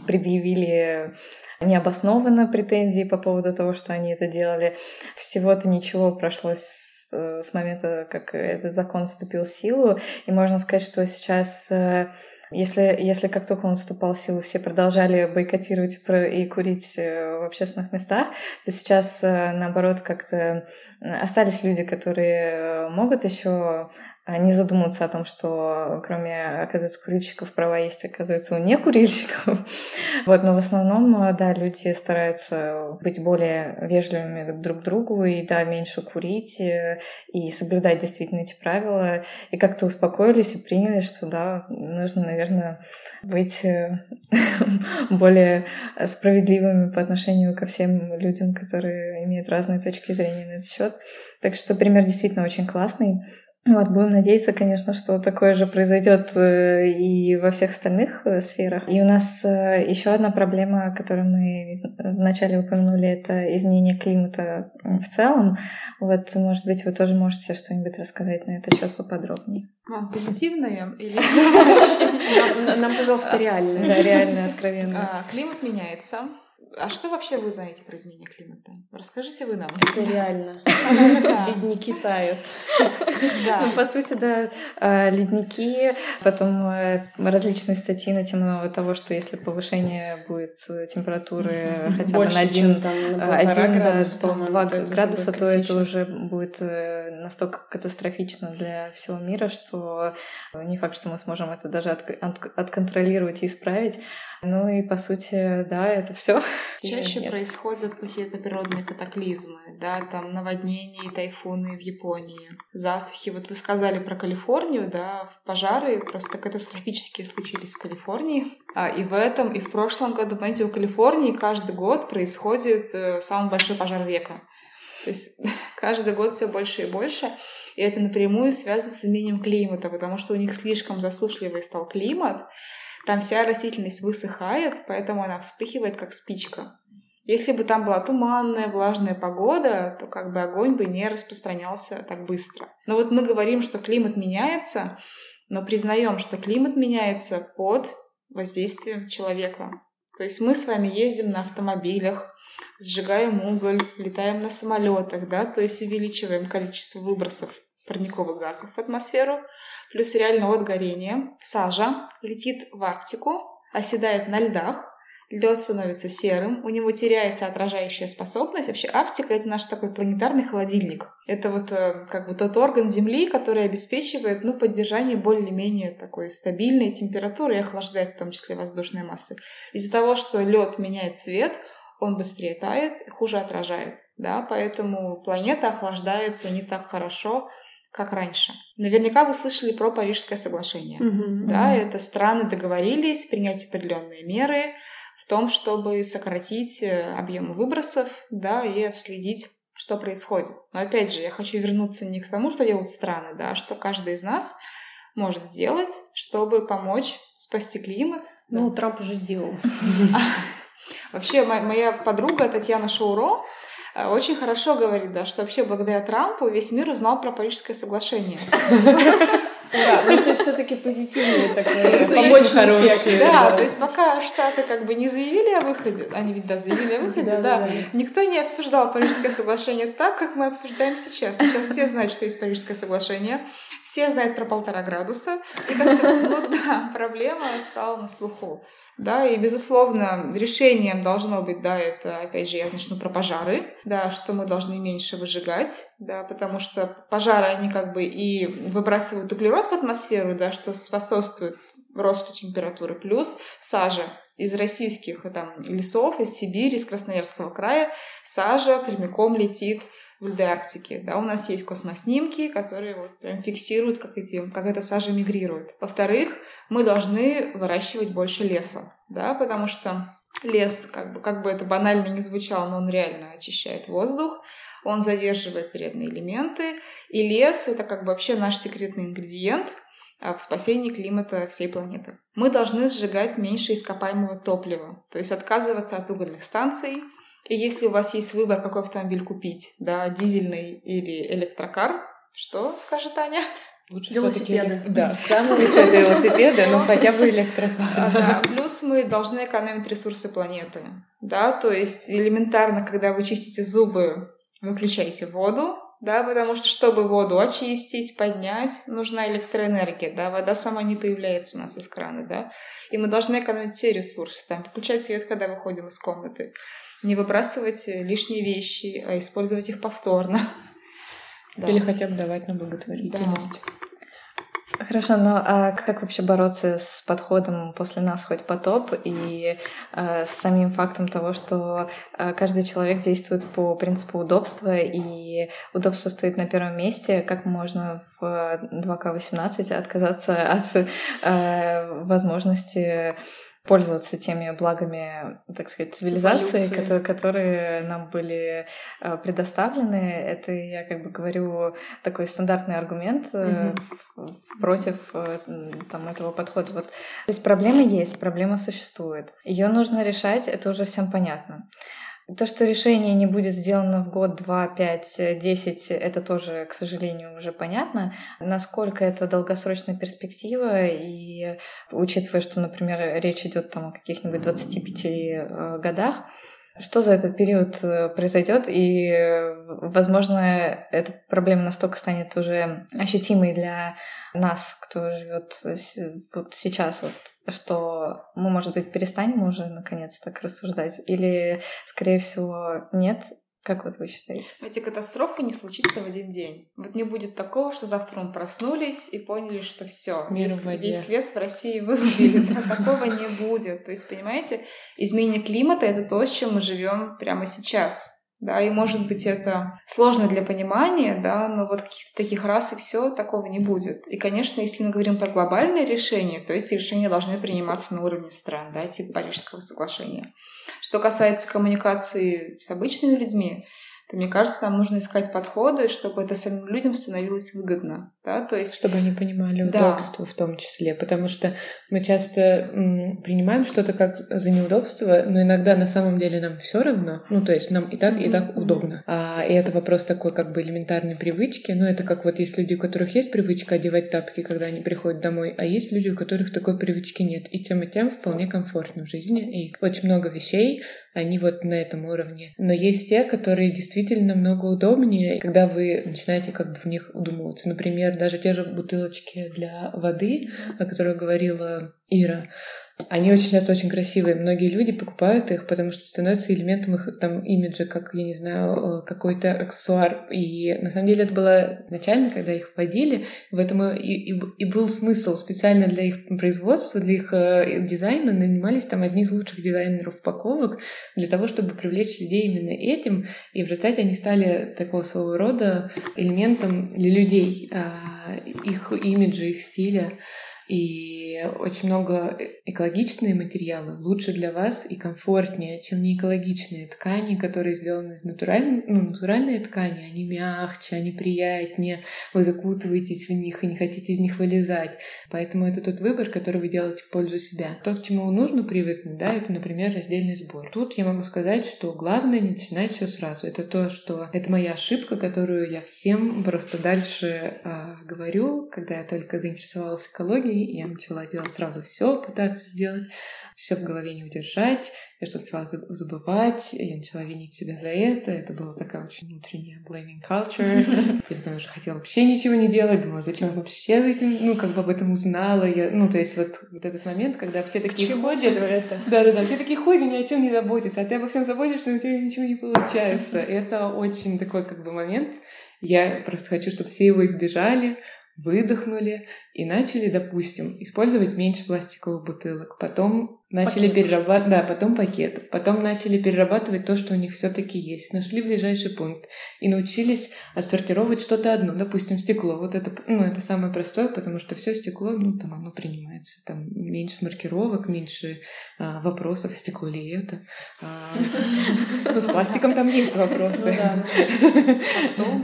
предъявили необоснованно претензии по поводу того, что они это делали. Всего-то ничего прошло Э, с момента, как этот закон вступил в силу. И можно сказать, что сейчас э, если, если как только он вступал в силу, все продолжали бойкотировать и курить э, в общественных местах, то сейчас, наоборот, как-то остались люди, которые могут еще не задумываться о том, что кроме, оказывается, курильщиков права есть, оказывается, у некурильщиков. Вот, но в основном, да, люди стараются быть более вежливыми друг к другу и, да, меньше курить э, и соблюдать действительно эти правила. И как-то успокоились и приняли, что, да, нужно, наверное, быть э, более справедливыми по отношению ко всем людям, которые имеют разные точки зрения на этот счет. Так что пример действительно очень классный. Вот, будем надеяться, конечно, что такое же произойдет э, и во всех остальных э, сферах. И у нас э, еще одна проблема, которую мы вначале упомянули, это изменение климата в целом. Вот, может быть, вы тоже можете что-нибудь рассказать на этот счет поподробнее. Вам позитивное или Нам, пожалуйста, реально. Да, реально, откровенно. А, климат меняется. А что вообще вы знаете про изменение климата? Расскажите вы нам. Это реально. Ледники тают. Да. Ну, по сути, да, а, ледники, потом э, различные статьи на тему того, что если повышение будет температуры хотя бы на один, один два градуса, то это уже будет э, настолько катастрофично для всего мира, что не факт, что мы сможем это даже отконтролировать и исправить. Ну и по сути, да, это все. Чаще Нет. происходят какие-то природные катаклизмы, да, там наводнения, тайфуны в Японии, засухи. Вот вы сказали про Калифорнию, да, пожары просто катастрофически случились в Калифорнии. А, и в этом, и в прошлом году, понимаете, у Калифорнии каждый год происходит э, самый большой пожар века. То есть каждый год все больше и больше. И это напрямую связано с изменением климата, потому что у них слишком засушливый стал климат, там вся растительность высыхает, поэтому она вспыхивает, как спичка. Если бы там была туманная, влажная погода, то как бы огонь бы не распространялся так быстро. Но вот мы говорим, что климат меняется, но признаем, что климат меняется под воздействием человека. То есть мы с вами ездим на автомобилях, сжигаем уголь, летаем на самолетах, да, то есть увеличиваем количество выбросов парниковых газов в атмосферу, плюс реально от горения. Сажа летит в Арктику, оседает на льдах, лед становится серым, у него теряется отражающая способность. Вообще Арктика — это наш такой планетарный холодильник. Это вот э, как бы тот орган Земли, который обеспечивает ну, поддержание более-менее такой стабильной температуры и охлаждает в том числе воздушные массы. Из-за того, что лед меняет цвет, он быстрее тает, хуже отражает. Да? Поэтому планета охлаждается не так хорошо, как раньше. Наверняка вы слышали про Парижское соглашение. Mm-hmm. Да, это страны договорились принять определенные меры, в том, чтобы сократить э, объемы выбросов, да, и отследить, что происходит. Но опять же, я хочу вернуться не к тому, что делают страны, да, а что каждый из нас может сделать, чтобы помочь спасти климат. Ну, да. Трамп уже сделал. Вообще, моя подруга Татьяна Шоуро э, очень хорошо говорит, да, что вообще благодаря Трампу весь мир узнал про Парижское соглашение. Да, ну то есть все-таки позитивный такой побочный эффект. Да, то есть пока Штаты как бы не заявили о выходе, они ведь да, заявили о выходе, да, никто не обсуждал Парижское соглашение так, как мы обсуждаем сейчас. Сейчас все знают, что есть Парижское соглашение, все знают про полтора градуса, и как-то, ну да, проблема стала на слуху. Да, и, безусловно, решением должно быть, да, это, опять же, я начну про пожары, да, что мы должны меньше выжигать, да, потому что пожары, они как бы и выбрасывают углерод в атмосферу, да, что способствует росту температуры, плюс сажа из российских там, лесов, из Сибири, из Красноярского края, сажа прямиком летит в льды Арктики. Да, у нас есть космоснимки, которые вот прям фиксируют, как, эти, как эта сажа мигрирует. Во-вторых, мы должны выращивать больше леса, да, потому что лес, как бы, как бы это банально не звучало, но он реально очищает воздух, он задерживает вредные элементы, и лес — это как бы вообще наш секретный ингредиент а, в спасении климата всей планеты. Мы должны сжигать меньше ископаемого топлива, то есть отказываться от угольных станций, и если у вас есть выбор, какой автомобиль купить, да, дизельный или электрокар, что скажет Аня? Лучше велосипеды. Да, самые лучшие велосипеды, но хотя бы электрокар. А, да, плюс мы должны экономить ресурсы планеты. Да, то есть элементарно, когда вы чистите зубы, выключайте воду, да, потому что чтобы воду очистить, поднять, нужна электроэнергия, да, вода сама не появляется у нас из крана, да, и мы должны экономить все ресурсы, там, включать свет, когда выходим из комнаты, не выбрасывать лишние вещи, а использовать их повторно. Да. Или хотя бы давать на благотворительность. Да. Хорошо, но а как вообще бороться с подходом после нас хоть потоп и а, с самим фактом того, что а, каждый человек действует по принципу удобства, и удобство стоит на первом месте, как можно в 2К18 отказаться от а, возможности пользоваться теми благами, так сказать, цивилизации, которые, которые нам были э, предоставлены. Это я как бы говорю такой стандартный аргумент mm против э, там, этого подхода. Вот. То есть проблема есть, проблема существует. Ее нужно решать, это уже всем понятно. То, что решение не будет сделано в год, два, пять, десять, это тоже, к сожалению, уже понятно. Насколько это долгосрочная перспектива, и учитывая, что, например, речь идет там о каких-нибудь 25 э, годах, что за этот период э, произойдет, и, возможно, эта проблема настолько станет уже ощутимой для нас, кто живет вот сейчас, вот что мы, может быть, перестанем уже наконец так рассуждать? Или, скорее всего, нет? Как вот вы считаете? Эти катастрофы не случится в один день. Вот не будет такого, что завтра мы проснулись и поняли, что все, весь, весь лес в России вырубили. Да, такого не будет. То есть, понимаете, изменение климата — это то, с чем мы живем прямо сейчас да, и может быть это сложно для понимания, да, но вот каких-то таких раз и все такого не будет. И, конечно, если мы говорим про глобальные решения, то эти решения должны приниматься на уровне стран, да, типа Парижского соглашения. Что касается коммуникации с обычными людьми, то мне кажется, нам нужно искать подходы, чтобы это самим людям становилось выгодно. Да? То есть... Чтобы они понимали удобство да. в том числе. Потому что мы часто м, принимаем что-то как за неудобство, но иногда на самом деле нам все равно. Ну, то есть нам и так, и так удобно. А, и это вопрос такой как бы элементарной привычки. Ну, это как вот есть люди, у которых есть привычка одевать тапки, когда они приходят домой, а есть люди, у которых такой привычки нет. И тем и тем вполне комфортно в жизни. И очень много вещей они вот на этом уровне. Но есть те, которые действительно намного удобнее, когда вы начинаете как бы в них удумываться. Например, даже те же бутылочки для воды, о которых говорила Ира, они очень часто очень красивые. Многие люди покупают их, потому что становятся элементом их там имиджа, как, я не знаю, э, какой-то аксессуар. И на самом деле это было изначально, когда их вводили, в этом и, и, и был смысл. Специально для их производства, для их э, дизайна нанимались там одни из лучших дизайнеров упаковок для того, чтобы привлечь людей именно этим. И в результате они стали такого своего рода элементом для людей, а, их имиджа, их стиля. И очень много экологичные материалы лучше для вас и комфортнее, чем не экологичные ткани, которые сделаны из натуральной, ну, натуральные ткани. Они мягче, они приятнее, вы закутываетесь в них и не хотите из них вылезать. Поэтому это тот выбор, который вы делаете в пользу себя. То, к чему нужно привыкнуть, да, это, например, раздельный сбор. Тут я могу сказать, что главное не начинать все сразу. Это то, что это моя ошибка, которую я всем просто дальше э, говорю, когда я только заинтересовалась экологией, и я начала делать сразу все, пытаться сделать, все в голове не удержать, я что-то начала забывать, я начала винить себя за это, это была такая очень внутренняя blaming culture, я потом уже хотела вообще ничего не делать, думала, зачем я вообще этим, ну, как бы об этом узнала, я, ну, то есть вот, вот этот момент, когда все такие ходят, да-да-да, все такие ходят, ни о чем не заботятся, а ты обо всем заботишься, но у тебя ничего не получается, это очень такой, как бы, момент, я просто хочу, чтобы все его избежали, выдохнули и начали, допустим, использовать меньше пластиковых бутылок. Потом начали перерабатывать, да, потом пакетов. Потом начали перерабатывать то, что у них все-таки есть. Нашли ближайший пункт и научились отсортировать что-то одно. Допустим, стекло. Вот это, ну, это самое простое, потому что все стекло, ну, там оно принимается. Там меньше маркировок, меньше а, вопросов, стекло ли это. А, ну, с пластиком там есть вопросы. Ну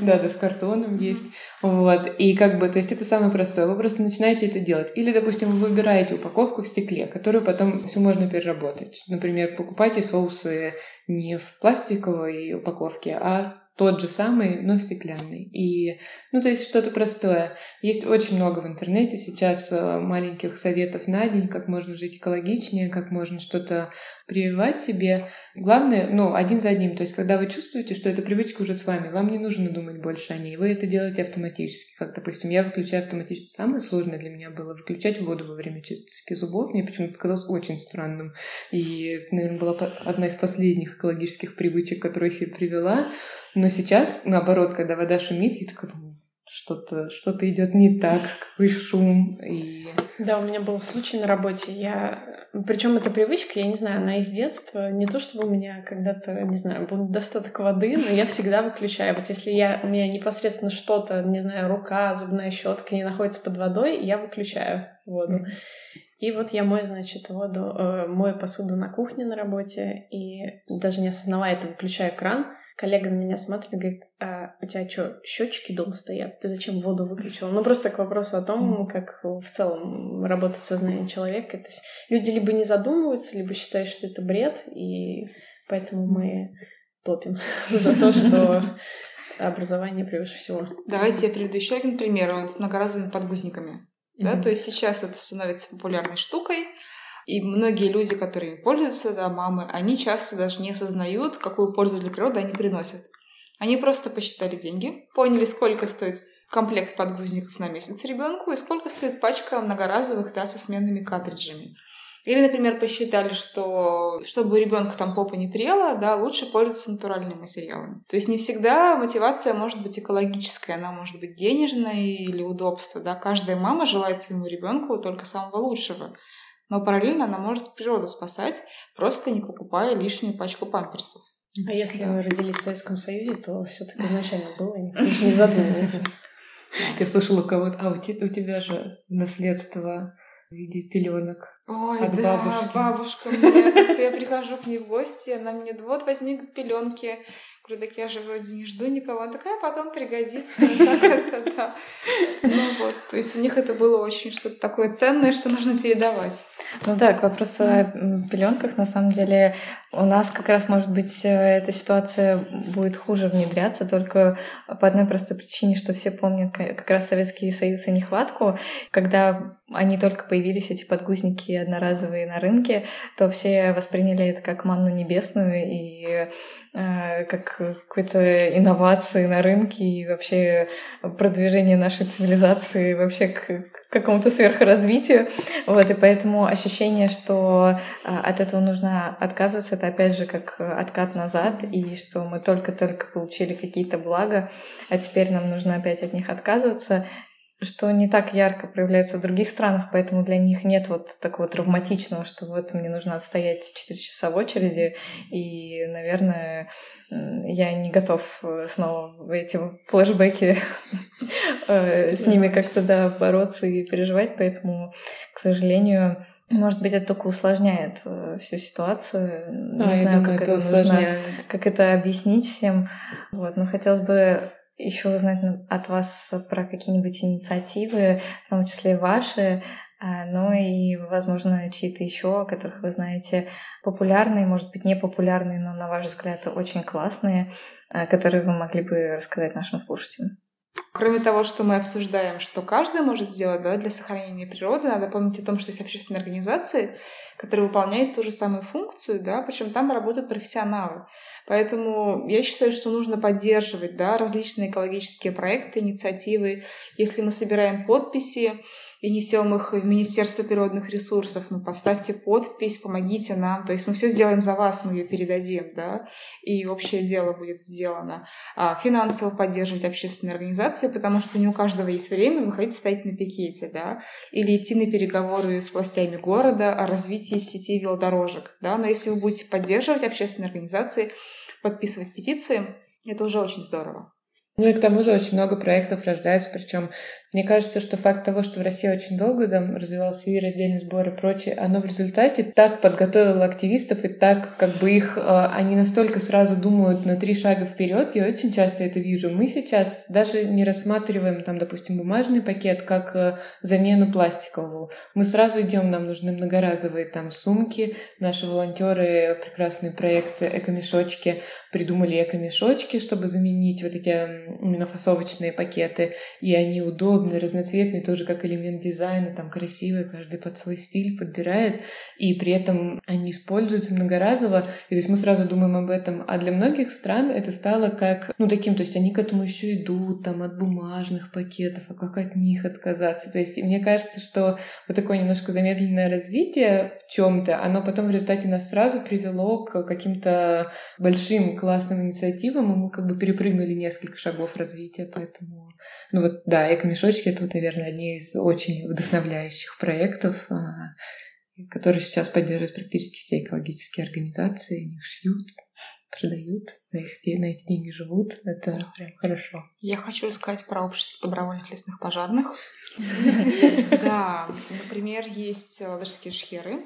да, да, с картоном есть. Вот. И как бы, то есть это самое простое. Вы просто начинаете это делать. Или, допустим, вы выбираете упаковку в стекле, которую потом все можно переработать. Например, покупайте соусы не в пластиковой упаковке, а тот же самый, но стеклянный. И, ну, то есть что-то простое. Есть очень много в интернете сейчас э, маленьких советов на день, как можно жить экологичнее, как можно что-то прививать себе. Главное, ну, один за одним. То есть, когда вы чувствуете, что эта привычка уже с вами, вам не нужно думать больше о ней. Вы это делаете автоматически. Как, допустим, я выключаю автоматически. Самое сложное для меня было выключать воду во время чистки зубов. Мне почему-то казалось очень странным. И, наверное, была одна из последних экологических привычек, которую я себе привела. Но сейчас, наоборот, когда вода шумит, я такая думаю, что-то что идет не так, какой шум. И... Да, у меня был случай на работе. Я... Причем эта привычка, я не знаю, она из детства. Не то, чтобы у меня когда-то, не знаю, был достаток воды, но я всегда выключаю. Вот если я, у меня непосредственно что-то, не знаю, рука, зубная щетка не находится под водой, я выключаю воду. И вот я мою, значит, воду, э, мою посуду на кухне на работе, и даже не осознавая это, выключаю кран, коллега на меня смотрит и говорит, а у тебя что, счетчики дома стоят? Ты зачем воду выключила? Ну, просто к вопросу о том, как в целом работает сознание человека. То есть люди либо не задумываются, либо считают, что это бред, и поэтому мы топим за то, что образование превыше всего. Давайте я приведу еще один пример с многоразовыми подгузниками. Да, то есть сейчас это становится популярной штукой, и многие люди, которые пользуются, да, мамы, они часто даже не осознают, какую пользу для природы они приносят. Они просто посчитали деньги, поняли, сколько стоит комплект подгузников на месяц ребенку и сколько стоит пачка многоразовых, да, со сменными картриджами. Или, например, посчитали, что чтобы у ребенка там попа не прела, да, лучше пользоваться натуральными материалами. То есть не всегда мотивация может быть экологическая, она может быть денежная или удобство, да. Каждая мама желает своему ребенку только самого лучшего. Но параллельно она может природу спасать, просто не покупая лишнюю пачку памперсов. А если вы родились в Советском Союзе, то все-таки изначально было, не задумывался. Я слышала у кого-то, а у тебя же наследство в виде пеленок. Ой, от да, бабушки. бабушка. Мне, я прихожу к ней в гости, она мне, вот возьми пеленки. Говорю, так я же вроде не жду никого. Она такая, потом пригодится. Ну вот, то есть у них это было очень что-то такое ценное, что нужно передавать. Ну да, к вопросу о пеленках, на самом деле, У нас как раз, может быть, э, эта ситуация будет хуже внедряться только по одной простой причине, что все помнят как раз Советский Союз и нехватку. Когда они только появились, эти подгузники одноразовые на рынке, то все восприняли это как манну небесную и э, как какой-то инновации на рынке и вообще продвижение нашей цивилизации вообще к, какому-то сверхразвитию. Вот, и поэтому ощущение, что а, от этого нужно отказываться, это опять же как откат назад, и что мы только-только получили какие-то блага, а теперь нам нужно опять от них отказываться что не так ярко проявляется в других странах, поэтому для них нет вот такого травматичного, что вот мне нужно отстоять 4 часа в очереди, и, наверное, я не готов э, снова в эти флешбеки э, с ними как-то, да, бороться и переживать, поэтому, к сожалению, может быть, это только усложняет э, всю ситуацию. Да, не знаю, думаю, как это, это нужно, как это объяснить всем. Вот, но хотелось бы еще узнать от вас про какие-нибудь инициативы, в том числе ваши, а, ну и, возможно, чьи-то еще, о которых вы знаете, популярные, может быть, не популярные, но, на ваш взгляд, очень классные, а, которые вы могли бы рассказать нашим слушателям. Кроме того, что мы обсуждаем, что каждый может сделать да, для сохранения природы, надо помнить о том, что есть общественные организации, которые выполняют ту же самую функцию, да, причем там работают профессионалы. Поэтому я считаю, что нужно поддерживать да, различные экологические проекты, инициативы. Если мы собираем подписи, и несем их в Министерство природных ресурсов, ну, поставьте подпись, помогите нам. То есть мы все сделаем за вас, мы ее передадим, да, и общее дело будет сделано. А финансово поддерживать общественные организации, потому что не у каждого есть время выходить стоять на пикете, да, или идти на переговоры с властями города о развитии сети велодорожек, да, но если вы будете поддерживать общественные организации, подписывать петиции, это уже очень здорово. Ну и к тому же очень много проектов рождается, причем мне кажется, что факт того, что в России очень долго там развивался и раздельный сбор и прочее, оно в результате так подготовило активистов и так как бы их, э, они настолько сразу думают на три шага вперед. Я очень часто это вижу. Мы сейчас даже не рассматриваем там, допустим, бумажный пакет как э, замену пластикового. Мы сразу идем, нам нужны многоразовые там сумки. Наши волонтеры прекрасные проекты эко-мешочки придумали эко-мешочки, чтобы заменить вот эти именно фасовочные пакеты. И они удобны удобный, разноцветный, тоже как элемент дизайна, там красивый, каждый под свой стиль подбирает, и при этом они используются многоразово, и то есть мы сразу думаем об этом, а для многих стран это стало как, ну, таким, то есть они к этому еще идут, там, от бумажных пакетов, а как от них отказаться, то есть мне кажется, что вот такое немножко замедленное развитие в чем то оно потом в результате нас сразу привело к каким-то большим классным инициативам, и мы как бы перепрыгнули несколько шагов развития, поэтому, ну вот, да, эко-мешочек точки это, вот, наверное, одни из очень вдохновляющих проектов, а, которые сейчас поддерживают практически все экологические организации. Они их шьют, продают, на, их, на эти деньги живут. Это прям хорошо. Я хочу рассказать про общество добровольных лесных пожарных. Да, например, есть ладожские шхеры,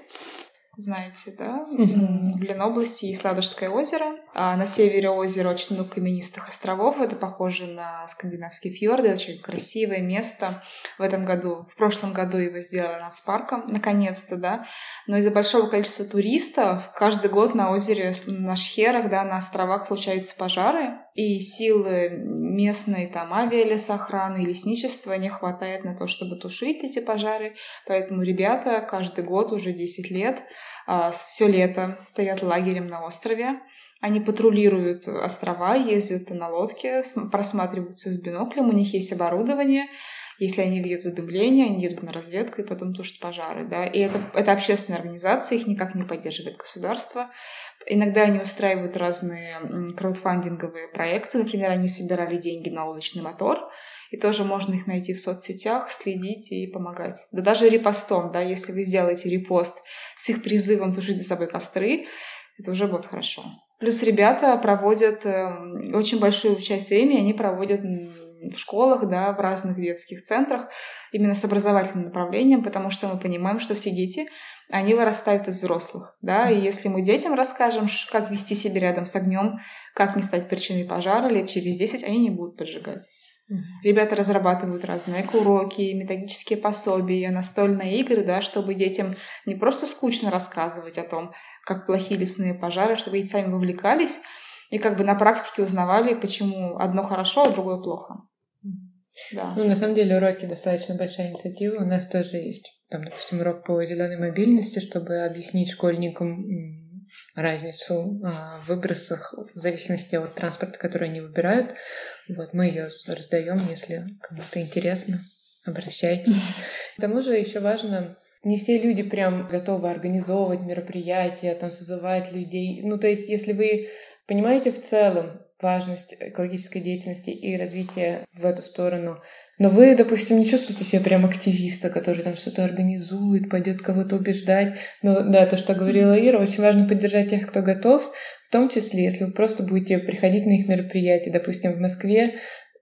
знаете, да? В Ленобласти есть Ладожское озеро. А на севере озера очень много каменистых островов. Это похоже на скандинавские фьорды. Очень красивое место. В этом году, в прошлом году его сделали нацпарком, наконец-то, да. Но из-за большого количества туристов каждый год на озере, на Шхерах, да, на островах случаются пожары. И силы местной там авиалесоохраны и лесничества не хватает на то, чтобы тушить эти пожары. Поэтому ребята каждый год уже 10 лет а, все лето стоят лагерем на острове. Они патрулируют острова, ездят на лодке, просматривают все с биноклем, у них есть оборудование. Если они видят задымление, они едут на разведку и потом тушат пожары. Да? И это, это общественная организация, их никак не поддерживает государство. Иногда они устраивают разные краудфандинговые проекты. Например, они собирали деньги на лодочный мотор, и тоже можно их найти в соцсетях, следить и помогать. Да даже репостом, да, если вы сделаете репост с их призывом тушить за собой костры, это уже будет хорошо. Плюс ребята проводят э, очень большую часть времени, они проводят в школах, да, в разных детских центрах, именно с образовательным направлением, потому что мы понимаем, что все дети, они вырастают из взрослых, да, и если мы детям расскажем, как вести себя рядом с огнем, как не стать причиной пожара, лет через 10 они не будут поджигать. Ребята разрабатывают разные уроки, методические пособия, настольные игры, да, чтобы детям не просто скучно рассказывать о том, как плохие лесные пожары, чтобы эти сами вовлекались и как бы на практике узнавали, почему одно хорошо, а другое плохо. Да. Ну, на самом деле, уроки достаточно большая инициатива. У нас тоже есть, там, допустим, урок по зеленой мобильности, чтобы объяснить школьникам разницу а, в выбросах в зависимости от транспорта, который они выбирают. Вот мы ее раздаем, если кому-то интересно, обращайтесь. К тому же еще важно не все люди прям готовы организовывать мероприятия, там созывать людей. Ну, то есть, если вы понимаете в целом важность экологической деятельности и развития в эту сторону, но вы, допустим, не чувствуете себя прям активиста, который там что-то организует, пойдет кого-то убеждать. Но да, то, что говорила Ира, очень важно поддержать тех, кто готов, в том числе, если вы просто будете приходить на их мероприятия. Допустим, в Москве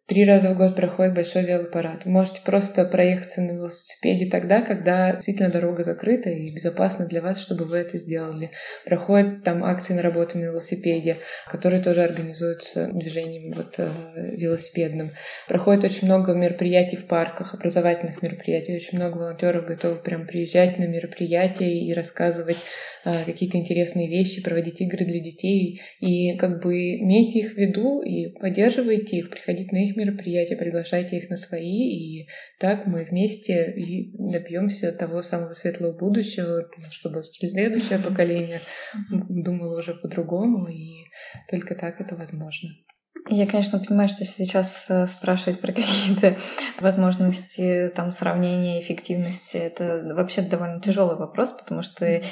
Три раза в год проходит большой велопарад. Вы можете просто проехаться на велосипеде тогда, когда действительно дорога закрыта и безопасно для вас, чтобы вы это сделали. Проходят там акции на работу на велосипеде, которые тоже организуются движением вот, э, велосипедным. Проходит очень много мероприятий в парках, образовательных мероприятий. Очень много волонтеров готовы прям приезжать на мероприятия и рассказывать какие-то интересные вещи, проводить игры для детей. И как бы имейте их в виду и поддерживайте их, приходить на их мероприятия, приглашайте их на свои, и так мы вместе и добьемся того самого светлого будущего, чтобы следующее поколение думало уже по-другому, и только так это возможно. Я, конечно, понимаю, что сейчас э, спрашивать про какие-то возможности там сравнения, эффективности, это вообще довольно тяжелый вопрос, потому что э,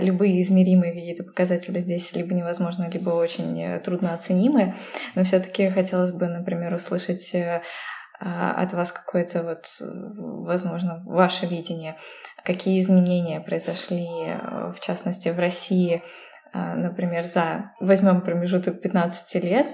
любые измеримые какие-то показатели здесь либо невозможны, либо очень э, трудно оценимы. Но все-таки хотелось бы, например, услышать от вас какое-то вот, возможно, ваше видение, какие изменения произошли, в частности, в России а, например, за, возьмем промежуток 15 лет,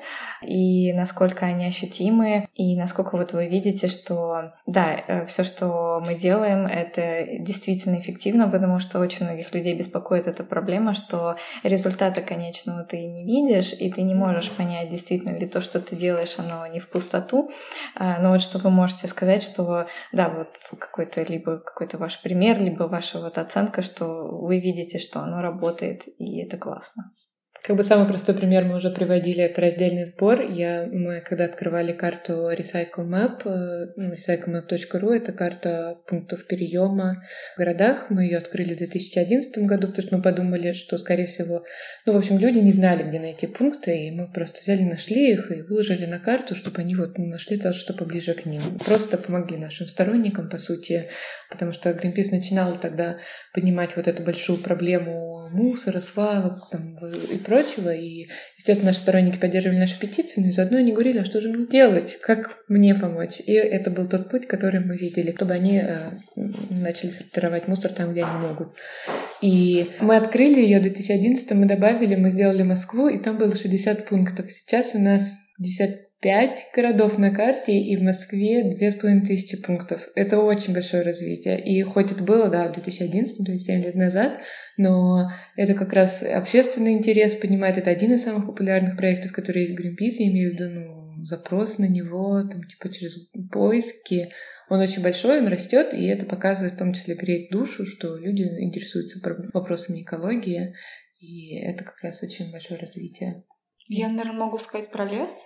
и насколько они ощутимы, и насколько вот вы видите, что да, э, все, что мы делаем, это действительно эффективно, потому что очень многих людей беспокоит эта проблема, что результата конечного ты не видишь, и ты не можешь понять, действительно ли то, что ты делаешь, оно не в пустоту. А, но вот что вы можете сказать, что да, вот какой-то либо какой-то ваш пример, либо ваша вот оценка, что вы видите, что оно работает, и это классно. Как бы самый простой пример мы уже приводили, это раздельный сбор. Я, мы когда открывали карту Recycle Map, э, ну, recyclemap.ru, это карта пунктов переема в городах. Мы ее открыли в 2011 году, потому что мы подумали, что, скорее всего, ну, в общем, люди не знали, где найти пункты, и мы просто взяли, нашли их и выложили на карту, чтобы они вот нашли то, что поближе к ним. Просто помогли нашим сторонникам, по сути, потому что Greenpeace начинал тогда поднимать вот эту большую проблему мусора, свалок там, и прочего. И, естественно, наши сторонники поддерживали нашу петицию, но заодно они говорили, а что же мне делать, как мне помочь. И это был тот путь, который мы видели, чтобы они э, начали сортировать мусор там, где они могут. И мы открыли ее в 2011 мы добавили, мы сделали Москву, и там было 60 пунктов. Сейчас у нас 50 пять городов на карте, и в Москве две с половиной тысячи пунктов. Это очень большое развитие. И хоть это было, да, в 2011, то есть 7 лет назад, но это как раз общественный интерес поднимает. Это один из самых популярных проектов, которые есть в Greenpeace, я имею в виду, ну, запрос на него, там, типа, через поиски. Он очень большой, он растет, и это показывает в том числе греет душу, что люди интересуются вопросами экологии, и это как раз очень большое развитие. Я, наверное, могу сказать про лес.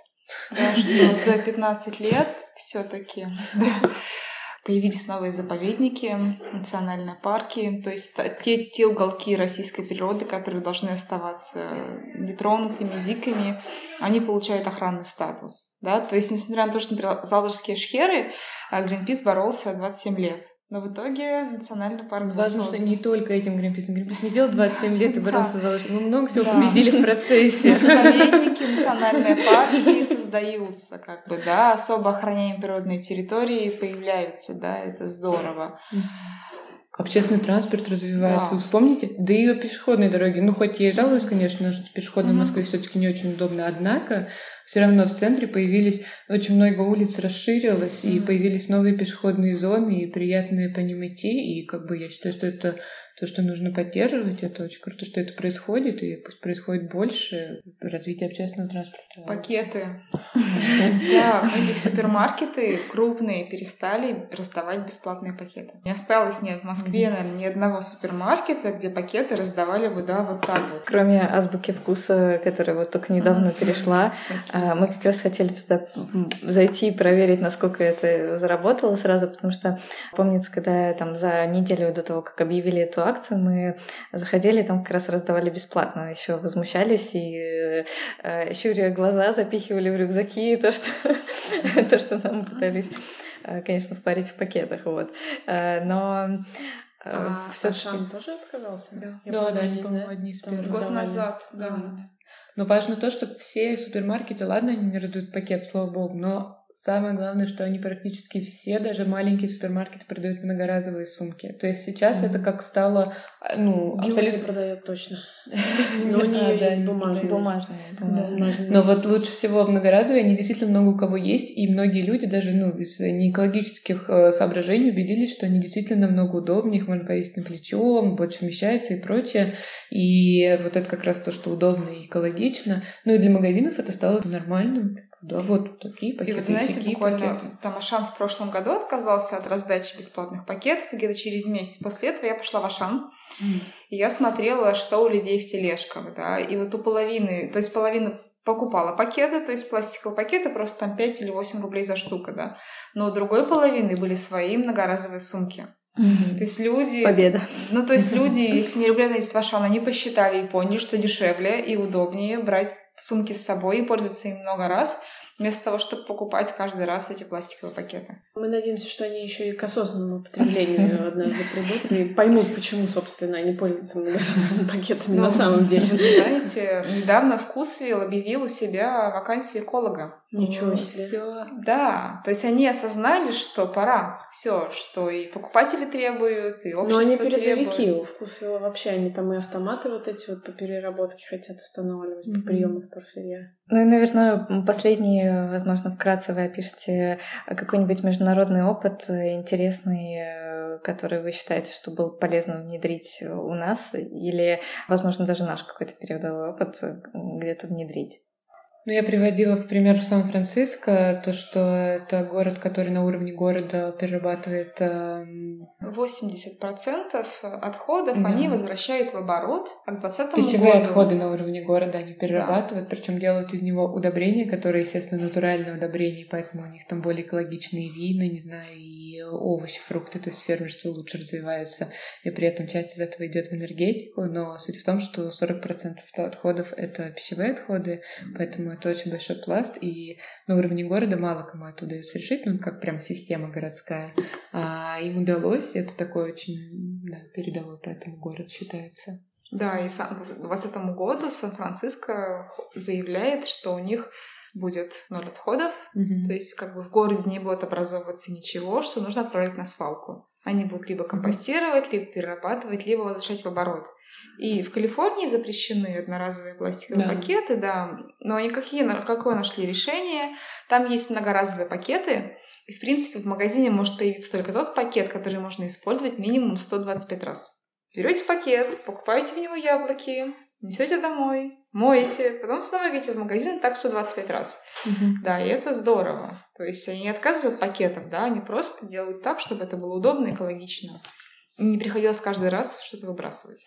Что за 15 лет все-таки появились новые заповедники, национальные парки, то есть те, те уголки российской природы, которые должны оставаться нетронутыми, дикими, они получают охранный статус. Да? То есть, несмотря на то, что, например, Залдорские шхеры, а Гринпис боролся 27 лет. Но в итоге национальный парк Важно, что не только этим Гринпис. Гринпис не делал 27 лет и боролся за Мы много всего победили в процессе. Заповедники, национальные парки создаются, как бы, да, особо охраняемые природные территории появляются, да, это здорово. Общественный транспорт развивается. Да. Вспомните, да и пешеходные дороги. Ну, хоть я и жалуюсь, конечно, что пешеходная в Москве все-таки не очень удобно, однако все равно в центре появились очень много улиц расширилось, и появились новые пешеходные зоны, и приятные по ним идти, и как бы я считаю, что это то, что нужно поддерживать. Это очень круто, что это происходит, и пусть происходит больше развития общественного транспорта. Пакеты. Да, эти супермаркеты крупные перестали раздавать бесплатные пакеты. Не осталось ни в Москве, наверное, ни одного супермаркета, где пакеты раздавали бы, да, вот так вот. Кроме азбуки вкуса, которая вот только недавно перешла, а, мы как раз хотели туда зайти и проверить, насколько это заработало сразу, потому что помнится, когда там за неделю до того, как объявили эту акцию, мы заходили, там как раз раздавали бесплатно, еще возмущались и э, щуря глаза запихивали в рюкзаки то, что, то, что нам пытались, э, конечно, впарить в пакетах, вот. Э, но э, а все Ашан тоже отказался? Да, да, да, они, по-моему, одни из первых. Год назад, да. Но важно то, что все супермаркеты, ладно, они не раздают пакет, слава богу, но Самое главное, что они практически все, даже маленькие супермаркеты, продают многоразовые сумки. То есть сейчас mm-hmm. это как стало, а, ну, Гилл абсолютно... продает точно. Но у нее есть бумажные. Но вот лучше всего многоразовые, они действительно много у кого есть, и многие люди даже, ну, из неэкологических э, соображений убедились, что они действительно намного удобнее, их можно повесить на плечо, больше вмещается и прочее. И вот это как раз то, что удобно и экологично. Ну и для магазинов это стало нормальным. Да, вот такие пакеты. И вот знаете, буквально пакеты. там Ашан в прошлом году отказался от раздачи бесплатных пакетов, и где-то через месяц после этого я пошла в Ашан, mm. и я смотрела, что у людей в тележках, да, и вот у половины, то есть половина покупала пакеты, то есть пластиковые пакеты, просто там 5 или 8 рублей за штуку, да. Но у другой половины были свои многоразовые сумки. Mm-hmm. То есть люди... Победа. Ну, то есть люди, если не регулярно есть в Ашан, они посчитали и поняли, что дешевле и удобнее брать сумки с собой и пользоваться им много раз, вместо того, чтобы покупать каждый раз эти пластиковые пакеты. Мы надеемся, что они еще и к осознанному потреблению однажды придут и поймут, почему, собственно, они пользуются многоразовыми пакетами на самом деле. Знаете, недавно Вкусвилл объявил у себя вакансию эколога. Ничего себе. Все. Да, то есть они осознали, что пора. Все, что и покупатели требуют, и общество Но они передовики требует. у Вкусвилла вообще, они там и автоматы вот эти вот по переработке хотят устанавливать, mm-hmm. по приему вторсырья. Ну и, наверное, последний, возможно, вкратце вы опишите какой-нибудь международный опыт интересный, который вы считаете, что был полезно внедрить у нас, или, возможно, даже наш какой-то периодовой опыт где-то внедрить. Ну, я приводила в пример Сан-Франциско, то, что это город, который на уровне города перерабатывает... 80% отходов да. они возвращают в оборот, а к 2020 Пищевые году... отходы на уровне города они перерабатывают, да. причем делают из него удобрения, которые, естественно, натуральные удобрения, поэтому у них там более экологичные вина, не знаю, и овощи, фрукты, то есть фермерство лучше развивается, и при этом часть из этого идет в энергетику, но суть в том, что 40% отходов — это пищевые отходы, поэтому это очень большой пласт, и на уровне города мало кому это удается решить, ну, как прям система городская. А им удалось, это такой очень да, передовой поэтому город считается. Да, и к 2020 году Сан-Франциско заявляет, что у них будет ноль отходов, mm-hmm. то есть как бы в городе не будет образовываться ничего, что нужно отправить на свалку. Они будут либо компостировать, либо перерабатывать, либо возвращать в оборот. И в Калифорнии запрещены одноразовые пластиковые да. пакеты, да. Но они какие, какое нашли решение? Там есть многоразовые пакеты. И, в принципе, в магазине может появиться только тот пакет, который можно использовать минимум 125 раз. Берете пакет, покупаете в него яблоки, несете домой, моете, потом снова идете в магазин так 125 раз. Угу. Да, и это здорово. То есть они не отказывают от пакетов, да, они просто делают так, чтобы это было удобно и экологично. И не приходилось каждый раз что-то выбрасывать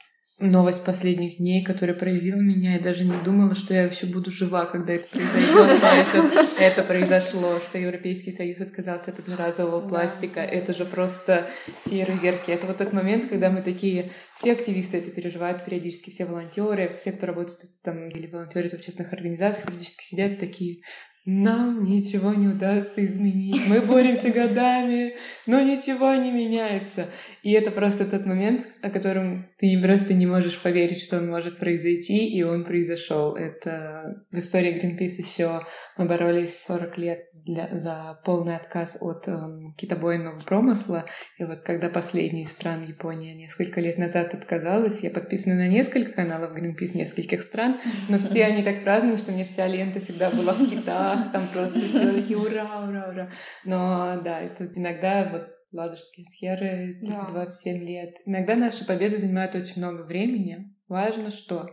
новость последних дней, которая поразила меня. Я даже не думала, что я вообще буду жива, когда это произойдет. Это, это произошло, что Европейский Союз отказался от одноразового пластика. Это же просто фейерверки. Это вот тот момент, когда мы такие... Все активисты это переживают периодически, все волонтеры, все, кто работает там или волонтерит в общественных организациях, периодически сидят такие нам ничего не удастся изменить. Мы боремся годами, но ничего не меняется. И это просто тот момент, о котором ты просто не можешь поверить, что он может произойти, и он произошел. Это в истории Greenpeace еще мы боролись 40 лет для, за полный отказ от эм, китобойного промысла. И вот когда последняя из стран, Япония, несколько лет назад отказалась, я подписана на несколько каналов Greenpeace нескольких стран, но все они так празднуют, что мне вся лента всегда была в китах, там просто все такие ура, ура, ура. Но да, это иногда вот ладожские схеры, типа да. 27 лет. Иногда наши победы занимают очень много времени. Важно что?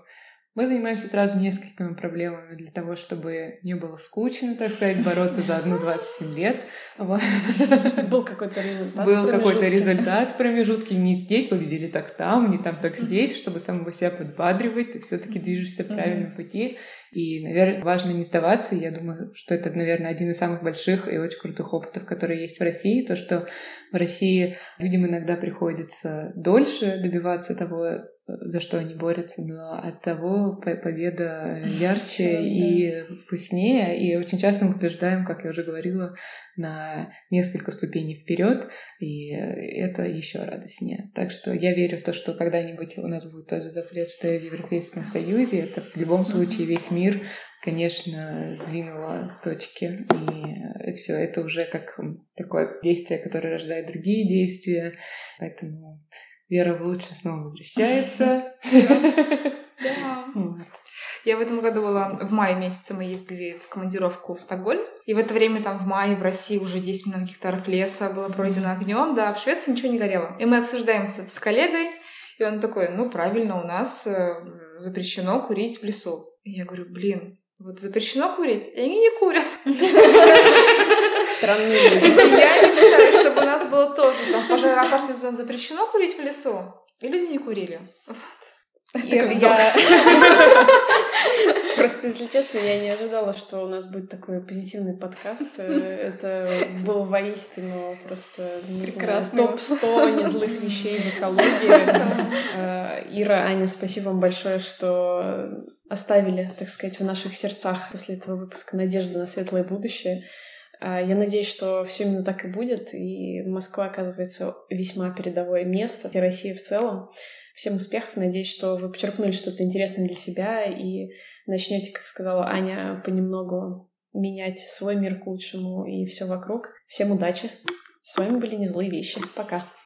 Мы занимаемся сразу несколькими проблемами для того, чтобы не было скучно, так сказать, бороться за одну 27 лет. Вот. Был какой-то результат. Был какой-то результат в промежутке. Не здесь победили, так там, не там, так здесь, чтобы самого себя подбадривать. Ты все-таки движешься в правильном пути. И, наверное, важно не сдаваться. Я думаю, что это, наверное, один из самых больших и очень крутых опытов, которые есть в России. То, что в России людям иногда приходится дольше добиваться того, за что они борются, но от того победа ярче и вкуснее. И очень часто мы побеждаем, как я уже говорила, на несколько ступеней вперед, и это еще радостнее. Так что я верю в то, что когда-нибудь у нас будет тоже запрет, что в Европейском Союзе это в любом случае весь мир, конечно, сдвинуло с точки. И все это уже как такое действие, которое рождает другие действия. Поэтому вера в лучшее снова возвращается. Да. Я в этом году была, в мае месяце мы ездили в командировку в Стокгольм. И в это время там в мае в России уже 10 миллионов гектаров леса было пройдено огнем. Да, в Швеции ничего не горело. И мы обсуждаем с, с коллегой, и он такой, ну правильно, у нас э, запрещено курить в лесу. И я говорю, блин, вот запрещено курить, и они не курят. Странные люди. Я мечтаю, чтобы у нас было тоже там пожароопасный зон запрещено курить в лесу, и люди не курили. Я... Просто, если честно, я не ожидала, что у нас будет такой позитивный подкаст. Э, это было воистину просто топ-100 незлых вещей в экологии. Э, Ира, Аня, спасибо вам большое, что оставили, так сказать, в наших сердцах после этого выпуска надежду на светлое будущее. Э, я надеюсь, что все именно так и будет, и Москва оказывается весьма передовое место, и Россия в целом. Всем успехов. Надеюсь, что вы почерпнули что-то интересное для себя и начнете, как сказала Аня, понемногу менять свой мир к лучшему и все вокруг. Всем удачи. С вами были Незлые Вещи. Пока.